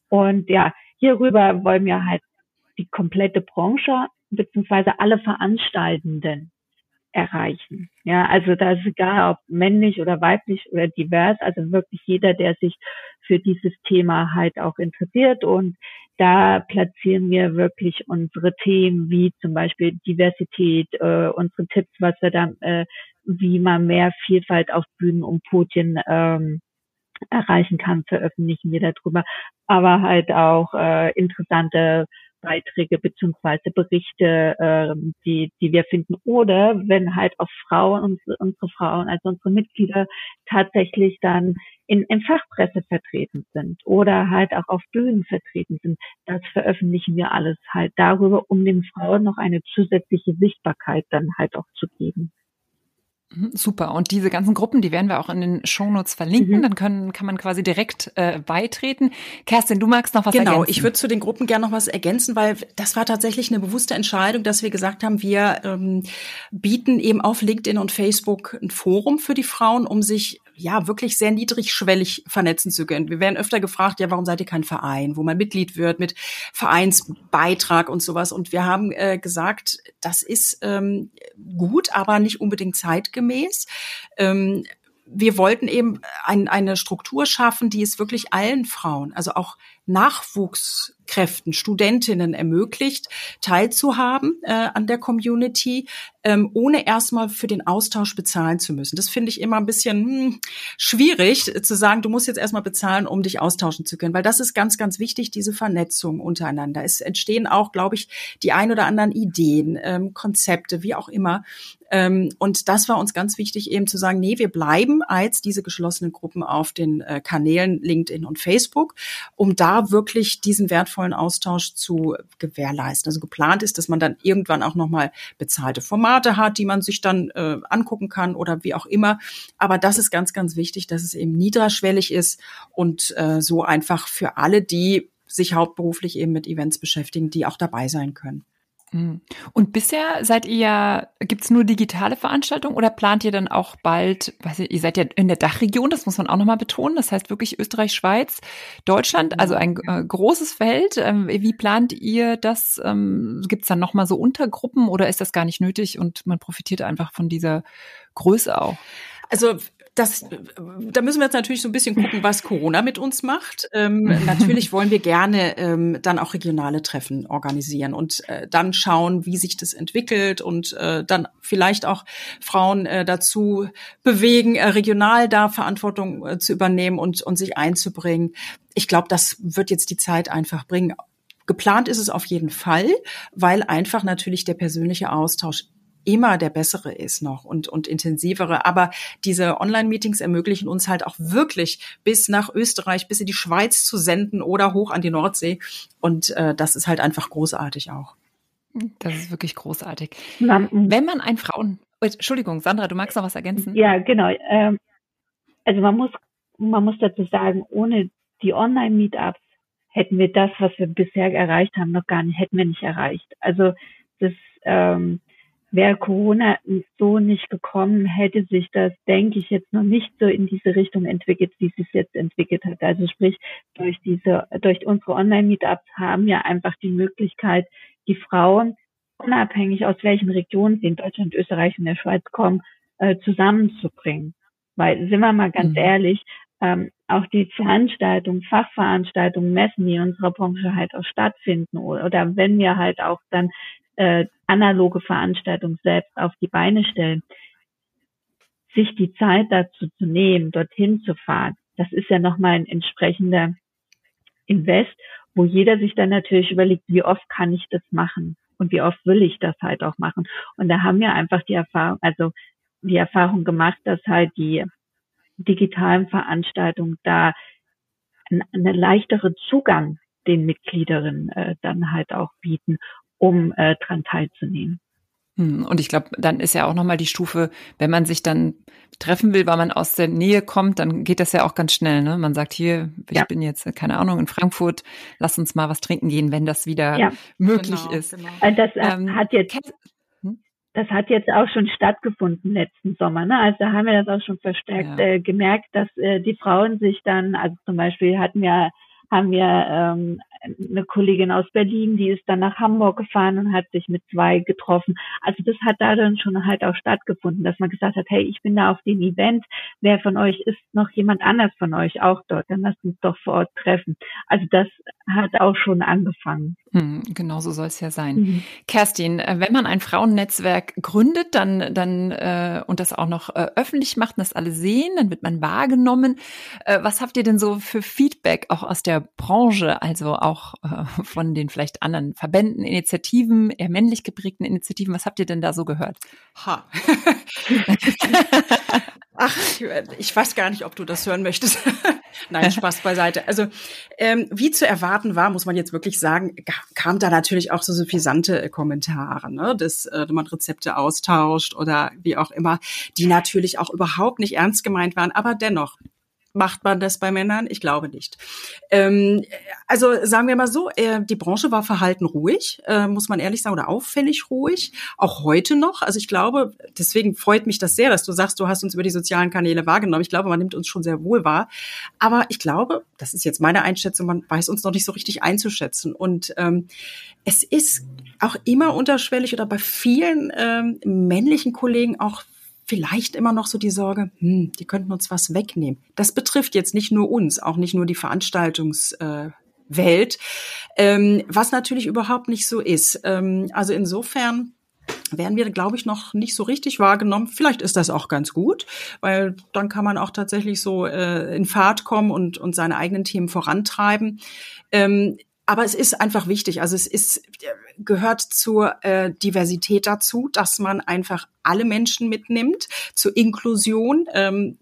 Und ja, hierüber wollen wir halt die komplette Branche beziehungsweise alle Veranstaltenden erreichen. Ja, also da ist egal, ob männlich oder weiblich oder divers, also wirklich jeder, der sich für dieses Thema halt auch interessiert und da platzieren wir wirklich unsere Themen wie zum Beispiel Diversität, äh, unsere Tipps, was wir da, äh, wie man mehr Vielfalt auf Bühnen und Podien ähm, erreichen kann, veröffentlichen wir darüber, aber halt auch äh, interessante Beiträge beziehungsweise Berichte, äh, die, die wir finden. Oder wenn halt auch Frauen, unsere, unsere Frauen, also unsere Mitglieder tatsächlich dann in, in Fachpresse vertreten sind oder halt auch auf Bühnen vertreten sind. Das veröffentlichen wir alles halt darüber, um den Frauen noch eine zusätzliche Sichtbarkeit dann halt auch zu geben. Mhm, super. Und diese ganzen Gruppen, die werden wir auch in den Shownotes verlinken. Mhm. Dann können, kann man quasi direkt äh, beitreten. Kerstin, du magst noch was genau, ergänzen? Genau, ich würde zu den Gruppen gerne noch was ergänzen, weil das war tatsächlich eine bewusste Entscheidung, dass wir gesagt haben, wir ähm, bieten eben auf LinkedIn und Facebook ein Forum für die Frauen, um sich ja wirklich sehr niedrigschwellig vernetzen zu können. Wir werden öfter gefragt, ja, warum seid ihr kein Verein, wo man Mitglied wird mit Vereinsbeitrag und sowas. Und wir haben äh, gesagt, das ist ähm, gut, aber nicht unbedingt zeitgemäß. Ähm, wir wollten eben ein, eine Struktur schaffen, die es wirklich allen Frauen, also auch Nachwuchskräften, Studentinnen ermöglicht, teilzuhaben äh, an der Community, ähm, ohne erstmal für den Austausch bezahlen zu müssen. Das finde ich immer ein bisschen hm, schwierig zu sagen, du musst jetzt erstmal bezahlen, um dich austauschen zu können, weil das ist ganz, ganz wichtig, diese Vernetzung untereinander. Es entstehen auch, glaube ich, die ein oder anderen Ideen, ähm, Konzepte, wie auch immer. Ähm, und das war uns ganz wichtig, eben zu sagen, nee, wir bleiben als diese geschlossenen Gruppen auf den äh, Kanälen LinkedIn und Facebook, um da wirklich diesen wertvollen Austausch zu gewährleisten. Also geplant ist, dass man dann irgendwann auch nochmal bezahlte Formate hat, die man sich dann äh, angucken kann oder wie auch immer. Aber das ist ganz, ganz wichtig, dass es eben niedrigschwellig ist und äh, so einfach für alle, die sich hauptberuflich eben mit Events beschäftigen, die auch dabei sein können. Mhm. Und bisher seid ihr, gibt's nur digitale Veranstaltungen oder plant ihr dann auch bald, weiß ich, ihr seid ja in der Dachregion, das muss man auch nochmal betonen, das heißt wirklich Österreich, Schweiz, Deutschland, also ein äh, großes Feld. Ähm, wie plant ihr das? Ähm, gibt's dann nochmal so Untergruppen oder ist das gar nicht nötig und man profitiert einfach von dieser Größe auch? Also das, da müssen wir jetzt natürlich so ein bisschen gucken, was Corona mit uns macht. Ähm, natürlich wollen wir gerne ähm, dann auch regionale Treffen organisieren und äh, dann schauen, wie sich das entwickelt und äh, dann vielleicht auch Frauen äh, dazu bewegen, äh, regional da Verantwortung äh, zu übernehmen und, und sich einzubringen. Ich glaube, das wird jetzt die Zeit einfach bringen. Geplant ist es auf jeden Fall, weil einfach natürlich der persönliche Austausch immer der bessere ist noch und, und intensivere. Aber diese Online-Meetings ermöglichen uns halt auch wirklich bis nach Österreich, bis in die Schweiz zu senden oder hoch an die Nordsee. Und äh, das ist halt einfach großartig auch. Das ist wirklich großartig. Wenn man ein Frauen, oh, Entschuldigung, Sandra, du magst noch was ergänzen? Ja, genau. Ähm, also man muss, man muss dazu sagen, ohne die Online-Meetups hätten wir das, was wir bisher erreicht haben, noch gar nicht, hätten wir nicht erreicht. Also das ähm, wäre Corona so nicht gekommen, hätte sich das, denke ich, jetzt noch nicht so in diese Richtung entwickelt, wie es sich jetzt entwickelt hat. Also sprich, durch diese, durch unsere Online-Meetups haben ja einfach die Möglichkeit, die Frauen, unabhängig aus welchen Regionen sie in Deutschland, Österreich und der Schweiz kommen, äh, zusammenzubringen. Weil, sind wir mal ganz mhm. ehrlich, ähm, auch die Veranstaltungen, Fachveranstaltungen, Messen, die in unserer Branche halt auch stattfinden oder, wenn wir halt auch dann äh, analoge Veranstaltung selbst auf die Beine stellen, sich die Zeit dazu zu nehmen, dorthin zu fahren, das ist ja nochmal ein entsprechender Invest, wo jeder sich dann natürlich überlegt, wie oft kann ich das machen und wie oft will ich das halt auch machen. Und da haben wir einfach die Erfahrung, also die Erfahrung gemacht, dass halt die digitalen Veranstaltungen da einen leichteren Zugang den Mitgliederinnen äh, dann halt auch bieten um äh, dran teilzunehmen. Hm, und ich glaube, dann ist ja auch nochmal die Stufe, wenn man sich dann treffen will, weil man aus der Nähe kommt, dann geht das ja auch ganz schnell. Ne? Man sagt hier, ich ja. bin jetzt, keine Ahnung, in Frankfurt, lass uns mal was trinken gehen, wenn das wieder ja. möglich genau, ist. Genau. Das äh, ähm, hat jetzt? Das hat jetzt auch schon stattgefunden letzten Sommer. Ne? Also da haben wir das auch schon verstärkt ja. äh, gemerkt, dass äh, die Frauen sich dann, also zum Beispiel hatten wir haben wir ähm, eine Kollegin aus Berlin, die ist dann nach Hamburg gefahren und hat sich mit zwei getroffen. Also das hat da dann schon halt auch stattgefunden, dass man gesagt hat, hey, ich bin da auf dem Event, wer von euch ist noch jemand anders von euch auch dort, dann lasst uns doch vor Ort treffen. Also das hat auch schon angefangen. Hm, genau so soll es ja sein. Mhm. Kerstin, äh, wenn man ein Frauennetzwerk gründet, dann, dann äh, und das auch noch äh, öffentlich macht und das alle sehen, dann wird man wahrgenommen. Äh, was habt ihr denn so für Feedback auch aus der Branche, also auch äh, von den vielleicht anderen Verbänden, Initiativen, eher männlich geprägten Initiativen? Was habt ihr denn da so gehört? Ha. Ach, ich weiß gar nicht, ob du das hören möchtest. Nein, Spaß beiseite. Also ähm, wie zu erwarten war, muss man jetzt wirklich sagen, kam da natürlich auch so suffisante äh, Kommentare, ne? dass äh, man Rezepte austauscht oder wie auch immer, die natürlich auch überhaupt nicht ernst gemeint waren, aber dennoch Macht man das bei Männern? Ich glaube nicht. Ähm, also sagen wir mal so, äh, die Branche war verhalten ruhig, äh, muss man ehrlich sagen, oder auffällig ruhig, auch heute noch. Also ich glaube, deswegen freut mich das sehr, dass du sagst, du hast uns über die sozialen Kanäle wahrgenommen. Ich glaube, man nimmt uns schon sehr wohl wahr. Aber ich glaube, das ist jetzt meine Einschätzung, man weiß uns noch nicht so richtig einzuschätzen. Und ähm, es ist auch immer unterschwellig oder bei vielen ähm, männlichen Kollegen auch vielleicht immer noch so die Sorge, hm, die könnten uns was wegnehmen. Das betrifft jetzt nicht nur uns, auch nicht nur die Veranstaltungswelt, äh, ähm, was natürlich überhaupt nicht so ist. Ähm, also insofern werden wir, glaube ich, noch nicht so richtig wahrgenommen. Vielleicht ist das auch ganz gut, weil dann kann man auch tatsächlich so äh, in Fahrt kommen und, und seine eigenen Themen vorantreiben. Ähm, aber es ist einfach wichtig. Also es ist gehört zur äh, Diversität dazu, dass man einfach alle Menschen mitnimmt, zur Inklusion. Ähm,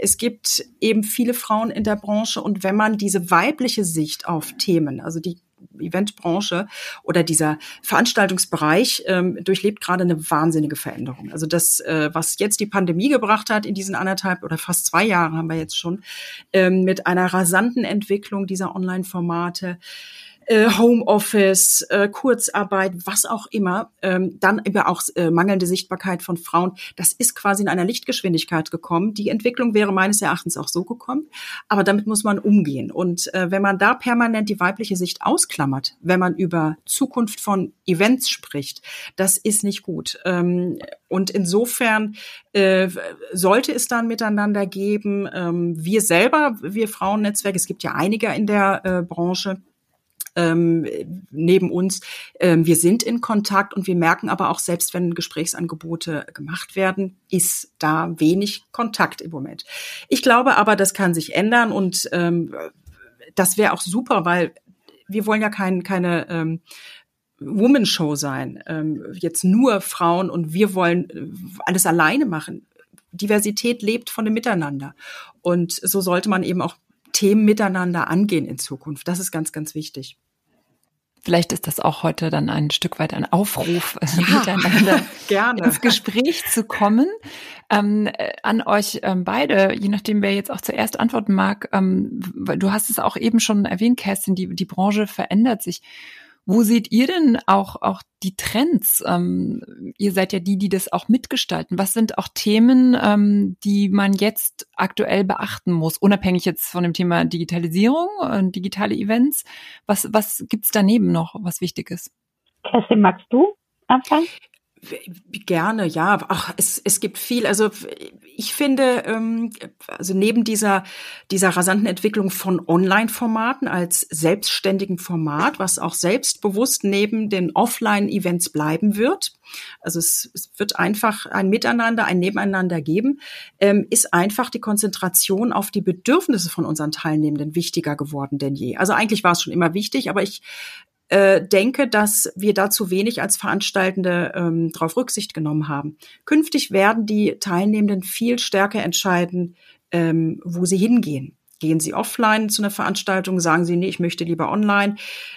es gibt eben viele Frauen in der Branche und wenn man diese weibliche Sicht auf Themen, also die Eventbranche oder dieser Veranstaltungsbereich ähm, durchlebt gerade eine wahnsinnige Veränderung. Also das, äh, was jetzt die Pandemie gebracht hat in diesen anderthalb oder fast zwei Jahren haben wir jetzt schon ähm, mit einer rasanten Entwicklung dieser Online-Formate äh, Homeoffice, äh, Kurzarbeit, was auch immer, ähm, dann eben auch äh, mangelnde Sichtbarkeit von Frauen. Das ist quasi in einer Lichtgeschwindigkeit gekommen. Die Entwicklung wäre meines Erachtens auch so gekommen, aber damit muss man umgehen. Und äh, wenn man da permanent die weibliche Sicht ausklammert, wenn man über Zukunft von Events spricht, das ist nicht gut. Ähm, und insofern äh, sollte es dann miteinander geben. Ähm, wir selber, wir Frauennetzwerke, es gibt ja einige in der äh, Branche, ähm, neben uns. Ähm, wir sind in Kontakt und wir merken aber auch, selbst wenn Gesprächsangebote gemacht werden, ist da wenig Kontakt im Moment. Ich glaube aber, das kann sich ändern und ähm, das wäre auch super, weil wir wollen ja kein, keine ähm, Woman-Show sein, ähm, jetzt nur Frauen und wir wollen äh, alles alleine machen. Diversität lebt von dem Miteinander. Und so sollte man eben auch Themen miteinander angehen in Zukunft. Das ist ganz, ganz wichtig. Vielleicht ist das auch heute dann ein Stück weit ein Aufruf, äh, ja, miteinander gerne. ins Gespräch zu kommen. Ähm, äh, an euch ähm, beide, je nachdem, wer jetzt auch zuerst antworten mag, ähm, du hast es auch eben schon erwähnt, Kerstin, die, die Branche verändert sich. Wo seht ihr denn auch, auch die Trends? Ähm, ihr seid ja die, die das auch mitgestalten. Was sind auch Themen, ähm, die man jetzt aktuell beachten muss, unabhängig jetzt von dem Thema Digitalisierung und digitale Events? Was, was gibt's daneben noch, was wichtig ist? Kerstin, magst du anfangen? Gerne, ja. Ach, es, es gibt viel. Also ich finde, ähm, also neben dieser, dieser rasanten Entwicklung von Online-Formaten als selbstständigen Format, was auch selbstbewusst neben den Offline-Events bleiben wird, also es, es wird einfach ein Miteinander, ein Nebeneinander geben, ähm, ist einfach die Konzentration auf die Bedürfnisse von unseren Teilnehmenden wichtiger geworden denn je. Also eigentlich war es schon immer wichtig, aber ich äh, denke, dass wir da zu wenig als Veranstaltende ähm, darauf Rücksicht genommen haben. Künftig werden die Teilnehmenden viel stärker entscheiden, ähm, wo sie hingehen. Gehen Sie offline zu einer Veranstaltung? Sagen Sie, nee, ich möchte lieber online.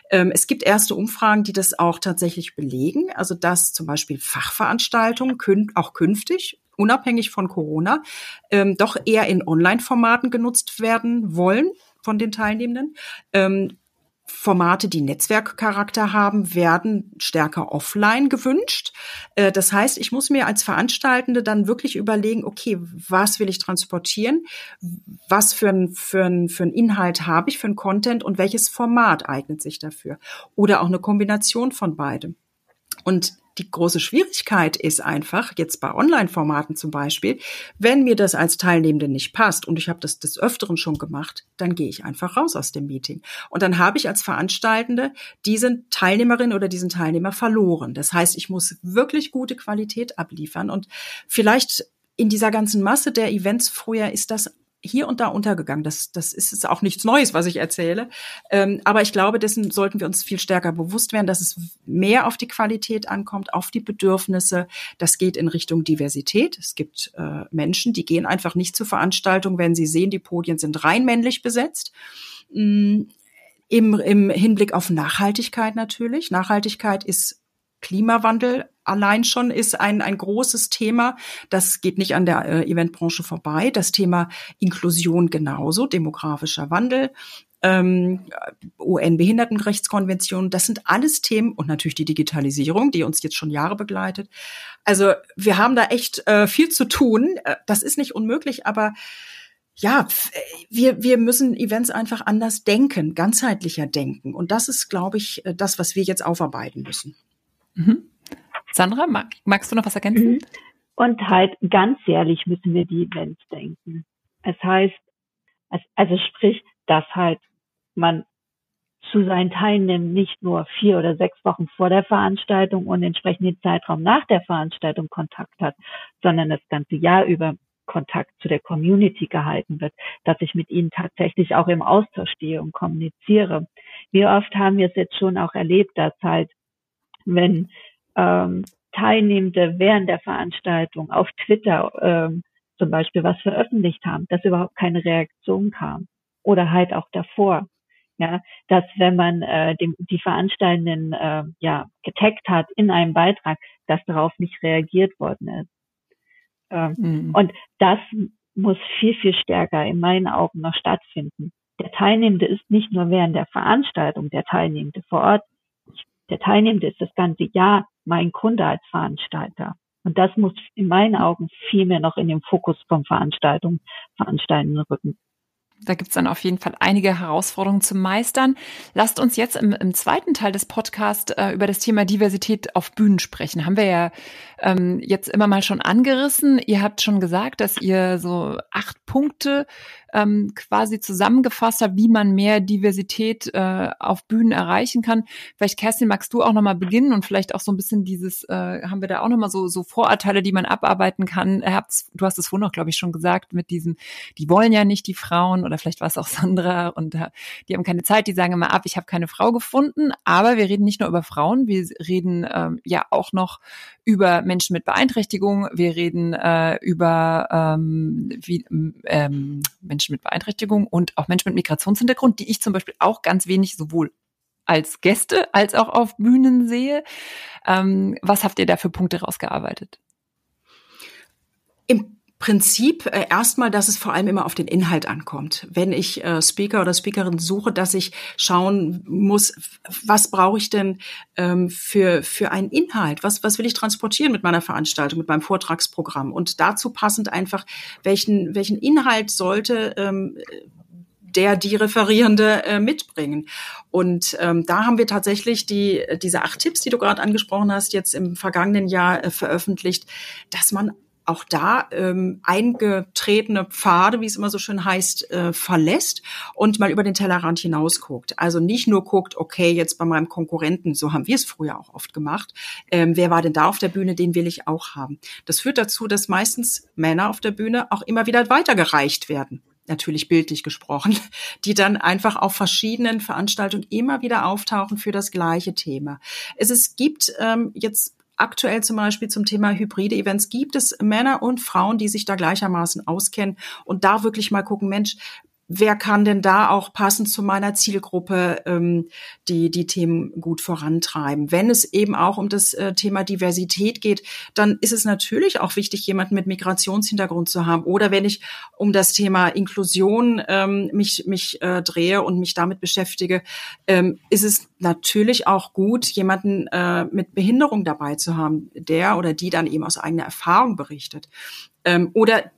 Ähm, es gibt erste Umfragen, die das auch tatsächlich belegen. Also, dass zum Beispiel Fachveranstaltungen kün auch künftig unabhängig von Corona, ähm, doch eher in Online-Formaten genutzt werden wollen von den Teilnehmenden. Ähm, Formate, die Netzwerkcharakter haben, werden stärker offline gewünscht. Äh, das heißt, ich muss mir als Veranstaltende dann wirklich überlegen, okay, was will ich transportieren? Was für ein, für ein, für ein Inhalt habe ich, für ein Content und welches Format eignet sich dafür? Oder auch eine Kombination von beidem. Und die große Schwierigkeit ist einfach, jetzt bei Online-Formaten zum Beispiel, wenn mir das als Teilnehmende nicht passt und ich habe das des Öfteren schon gemacht, dann gehe ich einfach raus aus dem Meeting. Und dann habe ich als Veranstaltende diesen Teilnehmerin oder diesen Teilnehmer verloren. Das heißt, ich muss wirklich gute Qualität abliefern und vielleicht in dieser ganzen Masse der Events früher ist das hier und da untergegangen. Das, das ist jetzt auch nichts Neues, was ich erzähle. Ähm, aber ich glaube, dessen sollten wir uns viel stärker bewusst werden, dass es mehr auf die Qualität ankommt, auf die Bedürfnisse. Das geht in Richtung Diversität. Es gibt äh, Menschen, die gehen einfach nicht zur Veranstaltung, wenn sie sehen, die Podien sind rein männlich besetzt. Mm, Im, Im Hinblick auf Nachhaltigkeit natürlich. Nachhaltigkeit ist Klimawandel allein schon ist ein, ein großes Thema. Das geht nicht an der äh, Eventbranche vorbei. Das Thema Inklusion genauso, demografischer Wandel, ähm, UN-Behindertenrechtskonvention, das sind alles Themen und natürlich die Digitalisierung, die uns jetzt schon Jahre begleitet. Also wir haben da echt äh, viel zu tun. Äh, das ist nicht unmöglich, aber ja, wir, wir müssen Events einfach anders denken, ganzheitlicher denken. Und das ist, glaube ich, äh, das, was wir jetzt aufarbeiten müssen. Mhm. Sandra, mag, magst du noch was ergänzen? Mhm. Und halt ganz ehrlich müssen wir die Events denken. Es heißt, also sprich, dass halt man zu seinen Teilnehmern nicht nur vier oder sechs Wochen vor der Veranstaltung und entsprechend den Zeitraum nach der Veranstaltung Kontakt hat, sondern das ganze Jahr über Kontakt zu der Community gehalten wird, dass ich mit ihnen tatsächlich auch im Austausch stehe und kommuniziere. Wie oft haben wir es jetzt schon auch erlebt, dass halt, wenn ähm, Teilnehmende während der Veranstaltung auf Twitter ähm, zum Beispiel was veröffentlicht haben, dass überhaupt keine Reaktion kam. Oder halt auch davor. Ja, dass wenn man äh, dem, die Veranstaltenden äh, ja getaggt hat in einem Beitrag, dass darauf nicht reagiert worden ist. Ähm, mhm. Und das muss viel, viel stärker in meinen Augen noch stattfinden. Der Teilnehmende ist nicht nur während der Veranstaltung der Teilnehmende vor Ort. Der Teilnehmende ist das ganze Jahr mein Kunde als Veranstalter. Und das muss in meinen Augen viel mehr noch in den Fokus von Veranstaltungen, Veranstaltenden rücken. Da gibt's dann auf jeden Fall einige Herausforderungen zu meistern. Lasst uns jetzt im, im zweiten Teil des Podcasts äh, über das Thema Diversität auf Bühnen sprechen. Haben wir ja ähm, jetzt immer mal schon angerissen. Ihr habt schon gesagt, dass ihr so acht Punkte ähm, quasi zusammengefasst habt, wie man mehr Diversität äh, auf Bühnen erreichen kann. Vielleicht, Kerstin, magst du auch nochmal beginnen und vielleicht auch so ein bisschen dieses, äh, haben wir da auch nochmal so, so Vorurteile, die man abarbeiten kann. Du hast es vorhin auch, glaube ich, schon gesagt, mit diesem, die wollen ja nicht die Frauen oder vielleicht war es auch Sandra und äh, die haben keine Zeit, die sagen immer ab, ich habe keine Frau gefunden. Aber wir reden nicht nur über Frauen, wir reden ähm, ja auch noch über Menschen mit Beeinträchtigung, wir reden äh, über ähm, wie, ähm, Menschen mit Beeinträchtigung und auch Menschen mit Migrationshintergrund, die ich zum Beispiel auch ganz wenig sowohl als Gäste als auch auf Bühnen sehe. Ähm, was habt ihr da für Punkte rausgearbeitet? Im Prinzip äh, erstmal, dass es vor allem immer auf den Inhalt ankommt. Wenn ich äh, Speaker oder Speakerin suche, dass ich schauen muss, was brauche ich denn ähm, für, für einen Inhalt? Was, was will ich transportieren mit meiner Veranstaltung, mit meinem Vortragsprogramm? Und dazu passend einfach, welchen, welchen Inhalt sollte ähm, der die Referierende äh, mitbringen. Und ähm, da haben wir tatsächlich die, diese acht Tipps, die du gerade angesprochen hast, jetzt im vergangenen Jahr äh, veröffentlicht, dass man auch da ähm, eingetretene Pfade, wie es immer so schön heißt, äh, verlässt und mal über den Tellerrand hinaus guckt. Also nicht nur guckt, okay, jetzt bei meinem Konkurrenten, so haben wir es früher auch oft gemacht, ähm, wer war denn da auf der Bühne, den will ich auch haben. Das führt dazu, dass meistens Männer auf der Bühne auch immer wieder weitergereicht werden natürlich bildlich gesprochen, die dann einfach auf verschiedenen Veranstaltungen immer wieder auftauchen für das gleiche Thema. Es, es gibt ähm, jetzt aktuell zum Beispiel zum Thema hybride Events gibt es Männer und Frauen, die sich da gleichermaßen auskennen und da wirklich mal gucken, Mensch, wer kann denn da auch passend zu meiner Zielgruppe ähm, die, die Themen gut vorantreiben? Wenn es eben auch um das äh, Thema Diversität geht, dann ist es natürlich auch wichtig, jemanden mit Migrationshintergrund zu haben. Oder wenn ich um das Thema Inklusion ähm, mich, mich äh, drehe und mich damit beschäftige, ähm, ist es natürlich auch gut, jemanden äh, mit Behinderung dabei zu haben, der oder die dann eben aus eigener Erfahrung berichtet. Ähm, oder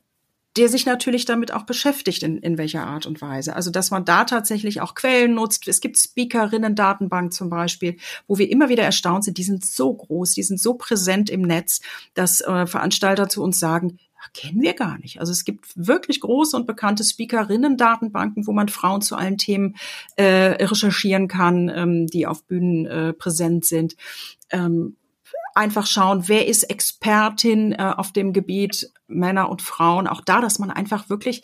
der sich natürlich damit auch beschäftigt, in, in welcher Art und Weise. Also, dass man da tatsächlich auch Quellen nutzt. Es gibt Speakerinnen-Datenbank zum Beispiel, wo wir immer wieder erstaunt sind. Die sind so groß, die sind so präsent im Netz, dass äh, Veranstalter zu uns sagen, kennen wir gar nicht. Also es gibt wirklich große und bekannte Speakerinnen-Datenbanken, wo man Frauen zu allen Themen äh, recherchieren kann, ähm, die auf Bühnen äh, präsent sind. Ähm, einfach schauen, wer ist Expertin äh, auf dem Gebiet Männer und Frauen. Auch da, dass man einfach wirklich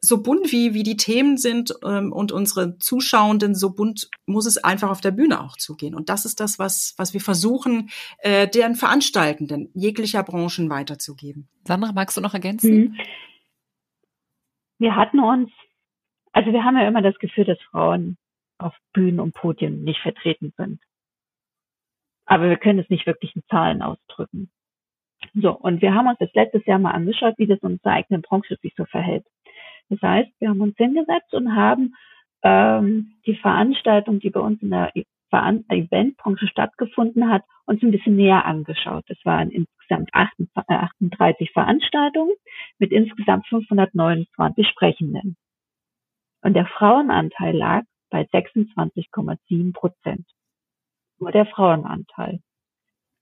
so bunt wie, wie die Themen sind ähm, und unsere Zuschauenden so bunt muss es einfach auf der Bühne auch zugehen. Und das ist das, was, was wir versuchen, äh, deren Veranstaltenden jeglicher Branchen weiterzugeben. Sandra, magst du noch ergänzen? Mhm. Wir hatten uns, also wir haben ja immer das Gefühl, dass Frauen auf Bühnen und Podien nicht vertreten sind. Aber wir können es nicht wirklich in Zahlen ausdrücken. So, und wir haben uns das letztes Jahr mal angeschaut, wie das in unserer eigenen Branche sich so verhält. Das heißt, wir haben uns hingesetzt und haben ähm, die Veranstaltung, die bei uns in der Eventbranche stattgefunden hat, uns ein bisschen näher angeschaut. Es waren insgesamt 38 Veranstaltungen mit insgesamt 529 Sprechenden. Und der Frauenanteil lag bei 26,7 Prozent. Nur der Frauenanteil.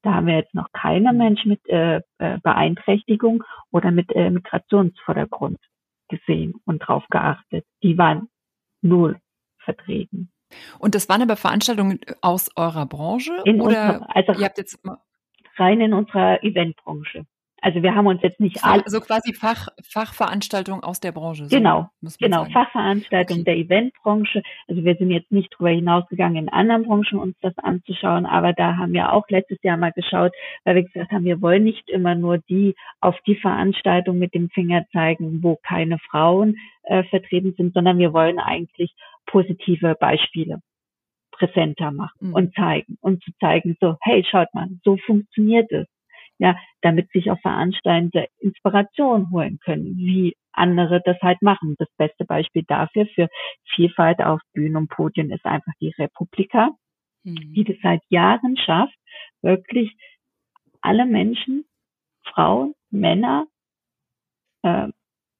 Da haben wir jetzt noch keine Menschen mit äh, äh, Beeinträchtigung oder mit äh, Migrationsvordergrund gesehen und drauf geachtet. Die waren null vertreten. Und das waren aber Veranstaltungen aus eurer Branche? In oder unserer, also ihr habt jetzt rein in unserer Eventbranche. Also wir haben uns jetzt nicht alle. Also quasi Fach, Fachveranstaltungen aus der Branche. So genau, genau, sagen. Fachveranstaltungen okay. der Eventbranche. Also wir sind jetzt nicht darüber hinausgegangen, in anderen Branchen uns das anzuschauen, aber da haben wir auch letztes Jahr mal geschaut, weil wir gesagt haben, wir wollen nicht immer nur die auf die Veranstaltung mit dem Finger zeigen, wo keine Frauen äh, vertreten sind, sondern wir wollen eigentlich positive Beispiele präsenter machen mhm. und zeigen und zu zeigen, so, hey, schaut mal, so funktioniert es ja, damit sich auch Veranstalter Inspiration holen können, wie andere das halt machen. Das beste Beispiel dafür für Vielfalt auf Bühnen und Podien ist einfach die Republika, mhm. die das seit Jahren schafft, wirklich alle Menschen, Frauen, Männer, äh,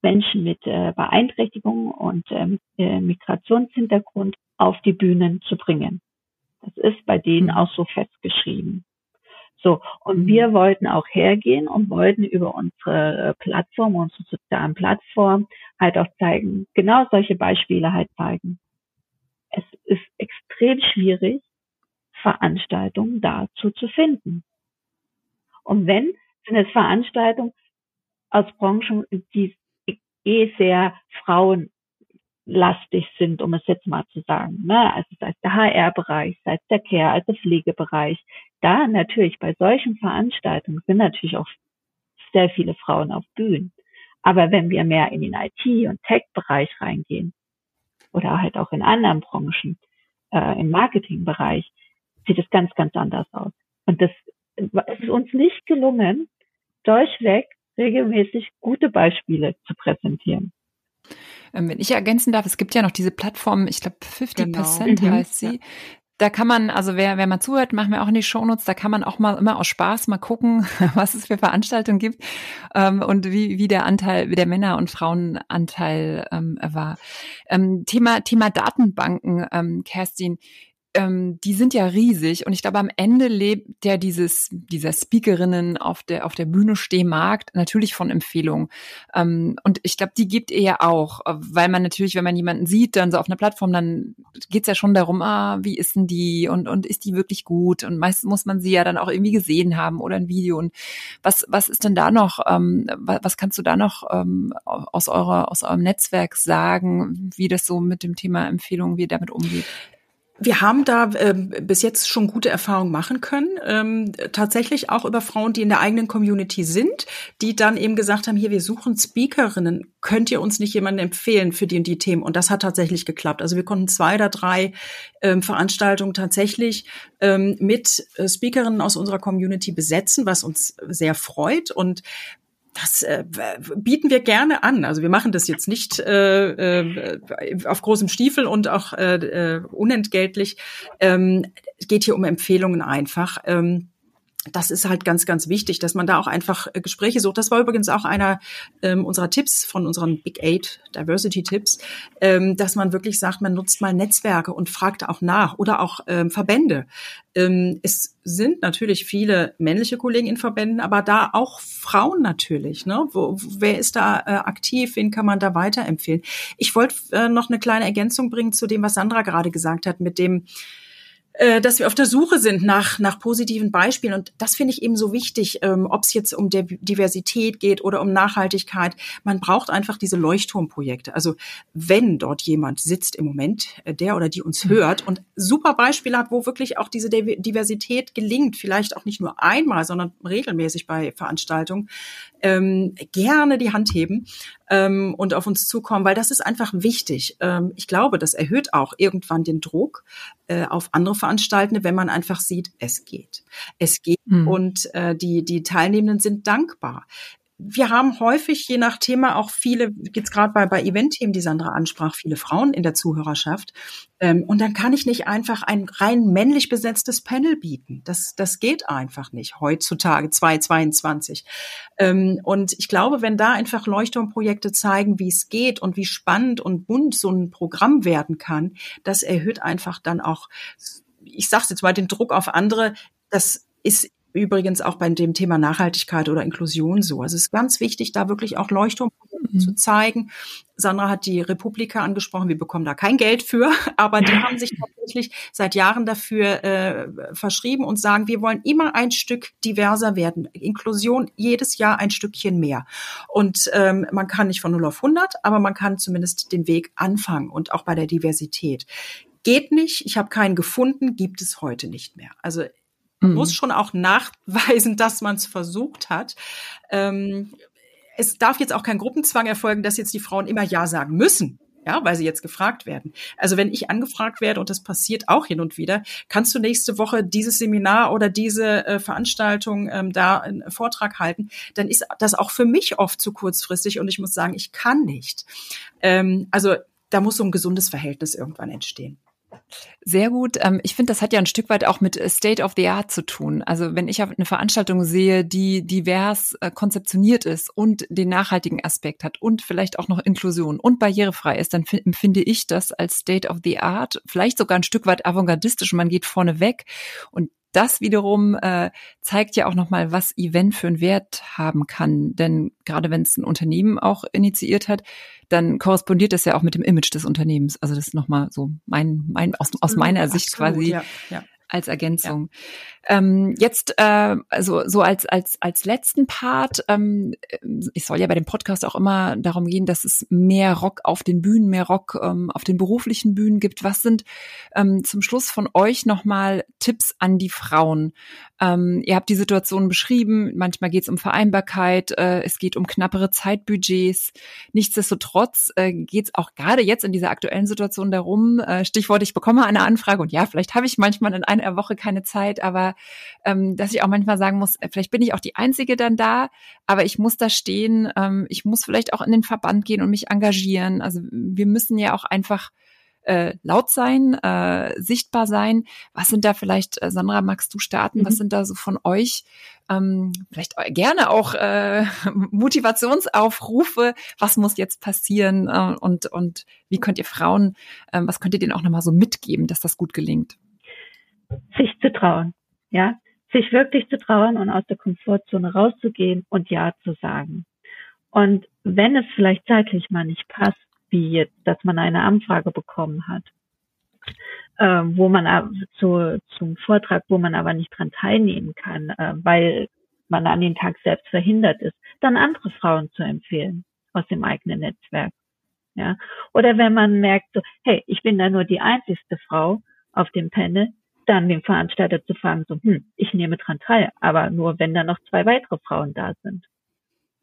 Menschen mit äh, Beeinträchtigungen und äh, mit, äh, Migrationshintergrund auf die Bühnen zu bringen. Das ist bei denen mhm. auch so festgeschrieben. So, und mhm. wir wollten auch hergehen und wollten über unsere äh, Plattform, unsere sozialen Plattform halt auch zeigen, genau solche Beispiele halt zeigen. Es ist extrem schwierig, Veranstaltungen dazu zu finden. Und wenn, sind es Veranstaltungen aus Branchen, die eh sehr Frauen lastig sind, um es jetzt mal zu sagen. Ne? Also sei es der HR-Bereich, sei es der Care, also Pflegebereich. Da natürlich bei solchen Veranstaltungen sind natürlich auch sehr viele Frauen auf Bühnen. Aber wenn wir mehr in den IT- und Tech-Bereich reingehen oder halt auch in anderen Branchen, äh, im Marketingbereich, sieht es ganz, ganz anders aus. Und das es ist uns nicht gelungen, durchweg regelmäßig gute Beispiele zu präsentieren. Ähm, wenn ich ergänzen darf, es gibt ja noch diese Plattform, ich glaube 50 Prozent genau. heißt sie. Da kann man, also wer, wer mal zuhört, machen wir auch in die Shownotes, da kann man auch mal immer aus Spaß mal gucken, was es für Veranstaltungen gibt ähm, und wie, wie der Anteil, wie der Männer- und Frauenanteil ähm, war. Ähm, Thema, Thema Datenbanken, ähm, Kerstin, ähm, die sind ja riesig und ich glaube, am Ende lebt ja dieses, dieser Speakerinnen auf der, auf der Bühne Stehmarkt natürlich von Empfehlungen. Ähm, und ich glaube, die gibt ihr ja auch, weil man natürlich, wenn man jemanden sieht, dann so auf einer Plattform, dann geht's ja schon darum, ah, wie ist denn die und, und ist die wirklich gut? Und meistens muss man sie ja dann auch irgendwie gesehen haben oder ein Video. Und was, was ist denn da noch, ähm, was kannst du da noch ähm, aus eurer, aus eurem Netzwerk sagen, wie das so mit dem Thema Empfehlungen, wie ihr damit umgeht? Wir haben da äh, bis jetzt schon gute Erfahrungen machen können, ähm, tatsächlich auch über Frauen, die in der eigenen Community sind, die dann eben gesagt haben, hier, wir suchen Speakerinnen, könnt ihr uns nicht jemanden empfehlen für die und die Themen? Und das hat tatsächlich geklappt. Also wir konnten zwei oder drei ähm, Veranstaltungen tatsächlich ähm, mit äh, Speakerinnen aus unserer Community besetzen, was uns sehr freut. Und das äh, bieten wir gerne an. Also wir machen das jetzt nicht äh, äh, auf großem Stiefel und auch äh, äh, unentgeltlich. Ähm, es geht hier um Empfehlungen einfach. Ähm, das ist halt ganz, ganz wichtig, dass man da auch einfach äh, Gespräche sucht. Das war übrigens auch einer ähm, unserer Tipps von unseren Big Eight Diversity Tipps, ähm, dass man wirklich sagt, man nutzt mal Netzwerke und fragt auch nach oder auch ähm, Verbände. Ähm, es sind natürlich viele männliche Kollegen in Verbänden, aber da auch Frauen natürlich. Ne? Wo, wer ist da äh, aktiv? Wen kann man da weiterempfehlen? Ich wollte äh, noch eine kleine Ergänzung bringen zu dem, was Sandra gerade gesagt hat, mit dem äh, dass wir auf der Suche sind nach, nach positiven Beispielen. Und das finde ich eben so wichtig, ähm, ob es jetzt um der Diversität geht oder um Nachhaltigkeit. Man braucht einfach diese Leuchtturmprojekte. Also wenn dort jemand sitzt im Moment, äh, der oder die uns hört und super Beispiele hat, wo wirklich auch diese Diversität gelingt, vielleicht auch nicht nur einmal, sondern regelmäßig bei Veranstaltungen, ähm, gerne die Hand heben ähm, und auf uns zukommen, weil das ist einfach wichtig. Ähm, ich glaube, das erhöht auch irgendwann den Druck äh, auf andere Veranstaltende, wenn man einfach sieht, es geht. Es geht mhm. und äh, die, die Teilnehmenden sind dankbar wir haben häufig, je nach Thema, auch viele, jetzt gerade bei, bei Event-Themen, die Sandra ansprach, viele Frauen in der Zuhörerschaft. Ähm, und dann kann ich nicht einfach ein rein männlich besetztes Panel bieten. Das, das geht einfach nicht heutzutage, 2022. Ähm, und ich glaube, wenn da einfach Leuchtturmprojekte zeigen, wie es geht und wie spannend und bunt so ein Programm werden kann, das erhöht einfach dann auch, ich sag's jetzt mal, den Druck auf andere. Das ist übrigens auch bei dem Thema Nachhaltigkeit oder Inklusion so. Also es ist ganz wichtig, da wirklich auch Leuchtturm mhm. zu zeigen. Sandra hat die Republika angesprochen. Wir bekommen da kein Geld für, aber die haben sich tatsächlich seit Jahren dafür äh, verschrieben und sagen, wir wollen immer ein Stück diverser werden. Inklusion jedes Jahr ein Stückchen mehr. Und ähm, man kann nicht von 0 auf 100, aber man kann zumindest den Weg anfangen und auch bei der Diversität. Geht nicht, ich habe keinen gefunden, gibt es heute nicht mehr. Also mhm. muss schon auch nachweisen, dass man es versucht hat. Ähm, es darf jetzt auch kein Gruppenzwang erfolgen, dass jetzt die Frauen immer Ja sagen müssen. Ja, weil sie jetzt gefragt werden. Also wenn ich angefragt werde und das passiert auch hin und wieder, kannst du nächste Woche dieses Seminar oder diese äh, Veranstaltung ähm, da einen Vortrag halten, dann ist das auch für mich oft zu kurzfristig und ich muss sagen, ich kann nicht. Ähm, also da muss so ein gesundes Verhältnis irgendwann entstehen. Sehr gut. Ähm, ich finde, das hat ja ein Stück weit auch mit äh, State of the Art zu tun. Also wenn ich eine Veranstaltung sehe, die divers äh, konzeptioniert ist und den nachhaltigen Aspekt hat und vielleicht auch noch Inklusion und barrierefrei ist, dann empfinde ich das als State of the Art, vielleicht sogar ein Stück weit avantgardistisch. Man geht vorne weg und das wiederum äh, zeigt ja auch nochmal, was Event für einen Wert haben kann. Denn gerade wenn es ein Unternehmen auch initiiert hat, dann korrespondiert das ja auch mit dem Image des Unternehmens. Also das ist nochmal so mein, mein aus, aus meiner Absolut, Sicht quasi ja, ja als Ergänzung. Ja. Ähm, jetzt äh, also so als als als letzten Part. Ähm, ich soll ja bei dem Podcast auch immer darum gehen, dass es mehr Rock auf den Bühnen, mehr Rock ähm, auf den beruflichen Bühnen gibt. Was sind ähm, zum Schluss von euch nochmal Tipps an die Frauen? Ähm, ihr habt die Situation beschrieben. Manchmal geht es um Vereinbarkeit, äh, es geht um knappere Zeitbudgets. Nichtsdestotrotz äh, geht es auch gerade jetzt in dieser aktuellen Situation darum. Äh, Stichwort: Ich bekomme eine Anfrage und ja, vielleicht habe ich manchmal in einer Woche keine Zeit, aber ähm, dass ich auch manchmal sagen muss, äh, vielleicht bin ich auch die Einzige dann da, aber ich muss da stehen. Ähm, ich muss vielleicht auch in den Verband gehen und mich engagieren. Also wir müssen ja auch einfach äh, laut sein, äh, sichtbar sein. Was sind da vielleicht, äh, Sandra, magst du starten? Mhm. Was sind da so von euch ähm, vielleicht gerne auch äh, Motivationsaufrufe? Was muss jetzt passieren äh, und und wie könnt ihr Frauen, äh, was könnt ihr denen auch nochmal so mitgeben, dass das gut gelingt? Sich zu trauen, ja, sich wirklich zu trauen und aus der Komfortzone rauszugehen und Ja zu sagen. Und wenn es vielleicht zeitlich mal nicht passt, wie jetzt, dass man eine Anfrage bekommen hat, äh, wo man zu, zum Vortrag, wo man aber nicht dran teilnehmen kann, äh, weil man an den Tag selbst verhindert ist, dann andere Frauen zu empfehlen aus dem eigenen Netzwerk. Ja. Oder wenn man merkt, so, hey, ich bin da nur die einzigste Frau auf dem Panel, dann den Veranstalter zu fragen, so, hm, ich nehme dran teil, aber nur wenn da noch zwei weitere Frauen da sind.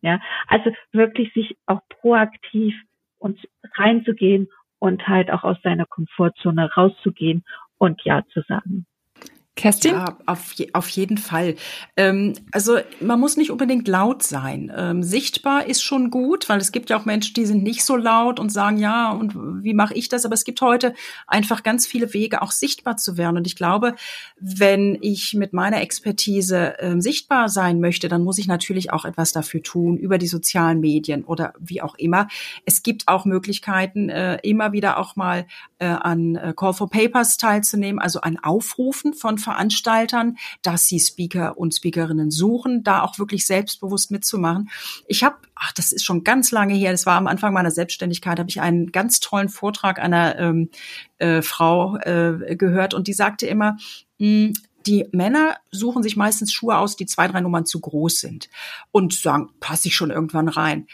Ja, also wirklich sich auch proaktiv und reinzugehen und halt auch aus seiner Komfortzone rauszugehen und Ja zu sagen. Kerstin? Ja, auf, je, auf jeden Fall. Ähm, also man muss nicht unbedingt laut sein. Ähm, sichtbar ist schon gut, weil es gibt ja auch Menschen, die sind nicht so laut und sagen, ja, und wie mache ich das? Aber es gibt heute einfach ganz viele Wege, auch sichtbar zu werden. Und ich glaube, wenn ich mit meiner Expertise ähm, sichtbar sein möchte, dann muss ich natürlich auch etwas dafür tun, über die sozialen Medien oder wie auch immer. Es gibt auch Möglichkeiten, äh, immer wieder auch mal äh, an äh, Call for Papers teilzunehmen, also an Aufrufen von Veranstaltern, dass sie Speaker und Speakerinnen suchen, da auch wirklich selbstbewusst mitzumachen. Ich habe, ach, das ist schon ganz lange her, das war am Anfang meiner Selbstständigkeit, habe ich einen ganz tollen Vortrag einer ähm, äh, Frau äh, gehört und die sagte immer, mh, hm, die Männer suchen sich meistens Schuhe aus, die zwei, drei Nummern zu groß sind und sagen, passe ich schon irgendwann rein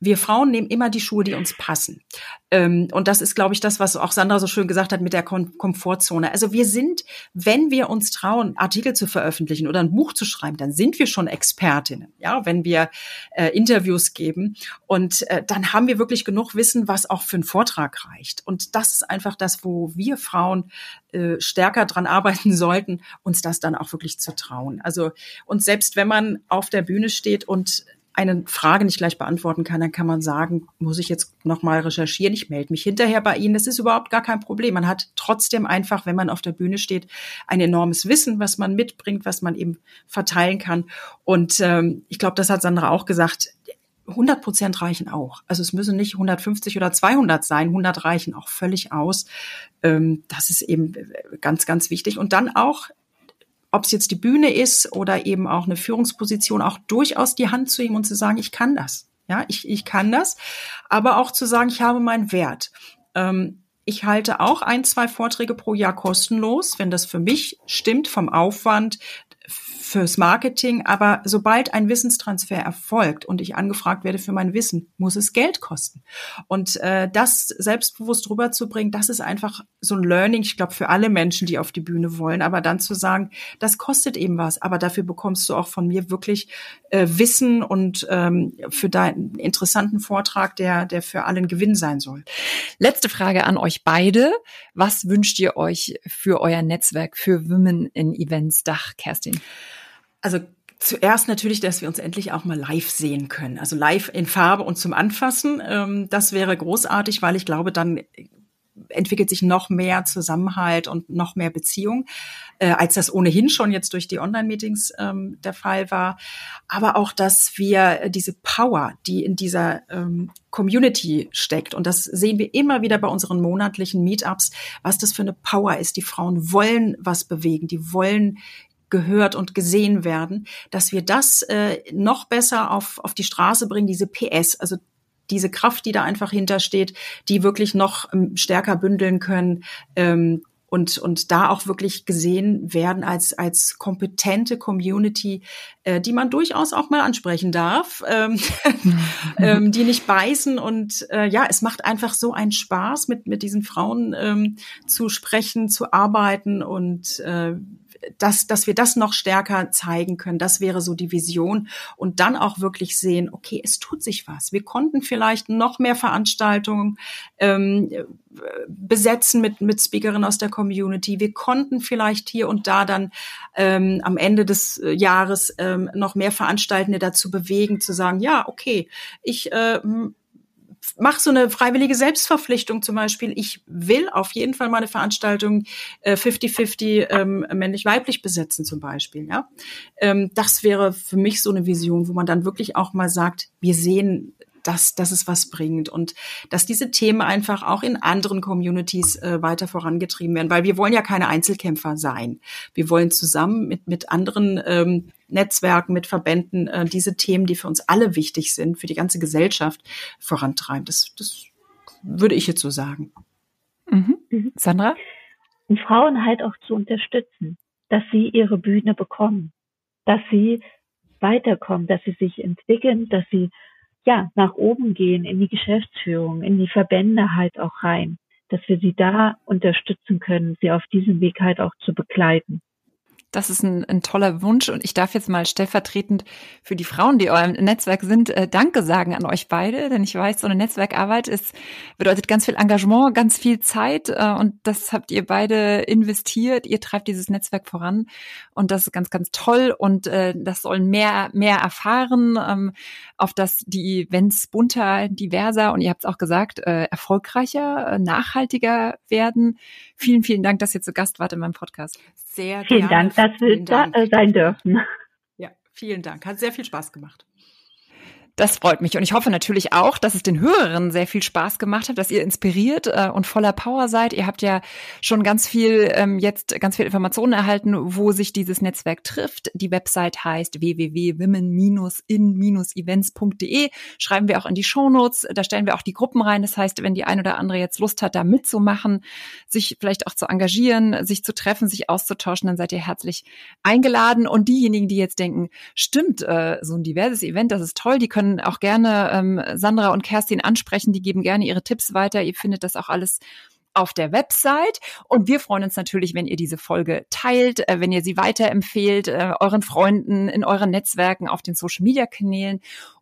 wir Frauen nehmen immer die Schuhe, die uns passen. Ähm, und das ist, glaube ich, das, was auch Sandra so schön gesagt hat mit der Kom Komfortzone. Also wir sind, wenn wir uns trauen, Artikel zu veröffentlichen oder ein Buch zu schreiben, dann sind wir schon Expertinnen. Ja, wenn wir äh, Interviews geben und äh, dann haben wir wirklich genug Wissen, was auch für einen Vortrag reicht. Und das ist einfach das, wo wir Frauen äh, stärker dran arbeiten sollten, uns das dann auch wirklich zu trauen. Also und selbst wenn man auf der Bühne steht und eine Frage nicht gleich beantworten kann, dann kann man sagen, muss ich jetzt nochmal recherchieren, ich melde mich hinterher bei Ihnen. Das ist überhaupt gar kein Problem. Man hat trotzdem einfach, wenn man auf der Bühne steht, ein enormes Wissen, was man mitbringt, was man eben verteilen kann. Und ähm, ich glaube, das hat Sandra auch gesagt, 100 Prozent reichen auch. Also es müssen nicht 150 oder 200 sein, 100 reichen auch völlig aus. Ähm, das ist eben ganz, ganz wichtig. Und dann auch ob es jetzt die Bühne ist oder eben auch eine Führungsposition, auch durchaus die Hand zu ihm und zu sagen, ich kann das. Ja, ich, ich kann das. Aber auch zu sagen, ich habe meinen Wert. Ähm, ich halte auch ein, zwei Vorträge pro Jahr kostenlos, wenn das für mich stimmt vom Aufwand, fürs Marketing, aber sobald ein Wissenstransfer erfolgt und ich angefragt werde für mein Wissen, muss es Geld kosten. Und äh, das selbstbewusst rüberzubringen, das ist einfach so ein Learning, ich glaube, für alle Menschen, die auf die Bühne wollen, aber dann zu sagen, das kostet eben was, aber dafür bekommst du auch von mir wirklich äh, Wissen und ähm, für deinen interessanten Vortrag, der, der für allen Gewinn sein soll. Letzte Frage an euch beide. Was wünscht ihr euch für euer Netzwerk für Women in Events Dach, Kerstin? Also Zuerst natürlich, dass wir uns endlich auch mal live sehen können. Also live in Farbe und zum Anfassen. Ähm, das wäre großartig, weil ich glaube, dann entwickelt sich noch mehr Zusammenhalt und noch mehr Beziehung, äh, als das ohnehin schon jetzt durch die Online-Meetings ähm, der Fall war. Aber auch, dass wir diese Power, die in dieser ähm, Community steckt, und das sehen wir immer wieder bei unseren monatlichen Meetups, was das für eine Power ist. Die Frauen wollen was bewegen, die wollen gehört und gesehen werden, dass wir das äh, noch besser auf, auf die Straße bringen, diese PS, also diese Kraft, die da einfach hintersteht, die wirklich noch ähm, stärker bündeln können ähm, und, und da auch wirklich gesehen werden als, als kompetente Community, äh, die man durchaus auch mal ansprechen darf, ähm, ähm, die nicht beißen. Und äh, ja, es macht einfach so einen Spaß, mit, mit diesen Frauen ähm, zu sprechen, zu arbeiten und äh, dass, dass wir das noch stärker zeigen können. Das wäre so die Vision. Und dann auch wirklich sehen, okay, es tut sich was. Wir konnten vielleicht noch mehr Veranstaltungen ähm, besetzen mit, mit Speakerinnen aus der Community. Wir konnten vielleicht hier und da dann ähm, am Ende des Jahres ähm, noch mehr Veranstaltende dazu bewegen, zu sagen, ja, okay, ich äh, mach so eine freiwillige Selbstverpflichtung zum Beispiel. Ich will auf jeden Fall meine Veranstaltung 50-50 äh, ähm, männlich-weiblich besetzen zum Beispiel. Ja, ähm, das wäre für mich so eine Vision, wo man dann wirklich auch mal sagt, wir sehen dass, dass es was bringt und dass diese Themen einfach auch in anderen Communities äh, weiter vorangetrieben werden, weil wir wollen ja keine Einzelkämpfer sein. Wir wollen zusammen mit, mit anderen ähm, Netzwerken, mit Verbänden äh, diese Themen, die für uns alle wichtig sind, für die ganze Gesellschaft vorantreiben. Das, das würde ich jetzt so sagen. Mhm. mhm. Sandra? Und Frauen halt auch zu unterstützen, dass sie ihre Bühne bekommen, dass sie weiterkommen, dass sie sich entwickeln, dass sie ja nach oben gehen in die Geschäftsführung, in die Verbände halt auch rein, dass wir sie da unterstützen können, sie auf diesem Weg halt auch zu begleiten. Das ist ein, ein, toller Wunsch und ich darf jetzt mal stellvertretend für die Frauen, die eurem Netzwerk sind, äh, Danke sagen an euch beide, denn ich weiß, so eine Netzwerkarbeit ist bedeutet ganz viel Engagement, ganz viel Zeit äh, und das habt ihr beide investiert. Ihr treibt dieses Netzwerk voran und das ist ganz, ganz toll und äh, das sollen mehr mehr erfahren, ähm, auf das die Events bunter, diverser und ihr habt es auch gesagt äh, erfolgreicher, äh, nachhaltiger werden. Vielen, vielen Dank, dass ihr zu Gast wart in meinem Podcast. Sehr vielen gerne. Dank, dass wir da äh, sein dürfen. Ja, vielen Dank. Hat sehr viel Spaß gemacht. Das freut mich und ich hoffe natürlich auch, dass es den Hörerinnen sehr viel Spaß gemacht hat, dass ihr inspiriert äh, und voller Power seid. Ihr habt ja schon ganz viel ähm, jetzt ganz viel Informationen erhalten, wo sich dieses Netzwerk trifft. Die Website heißt www.women-in-events.de. Schreiben wir auch in die Shownotes. Da stellen wir auch die Gruppen rein. Das heißt, wenn die ein oder andere jetzt Lust hat, da mitzumachen, sich vielleicht auch zu engagieren, sich zu treffen, sich auszutauschen, dann seid ihr herzlich eingeladen. Und diejenigen, die jetzt denken, stimmt, äh, so ein diverses Event, das ist toll, die können auch gerne ähm, Sandra und Kerstin ansprechen. Die geben gerne ihre Tipps weiter. Ihr findet das auch alles auf der Website. Und wir freuen uns natürlich, wenn ihr diese Folge teilt, äh, wenn ihr sie weiterempfehlt, äh, euren Freunden, in euren Netzwerken, auf den Social-Media-Kanälen.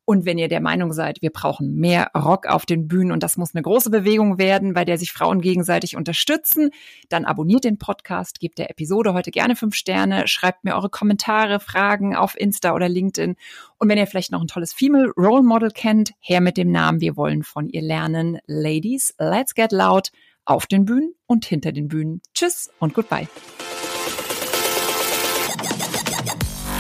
Und wenn ihr der Meinung seid, wir brauchen mehr Rock auf den Bühnen und das muss eine große Bewegung werden, bei der sich Frauen gegenseitig unterstützen, dann abonniert den Podcast, gebt der Episode heute gerne fünf Sterne, schreibt mir eure Kommentare, Fragen auf Insta oder LinkedIn. Und wenn ihr vielleicht noch ein tolles Female Role Model kennt, her mit dem Namen, wir wollen von ihr lernen. Ladies, let's get loud auf den Bühnen und hinter den Bühnen. Tschüss und goodbye.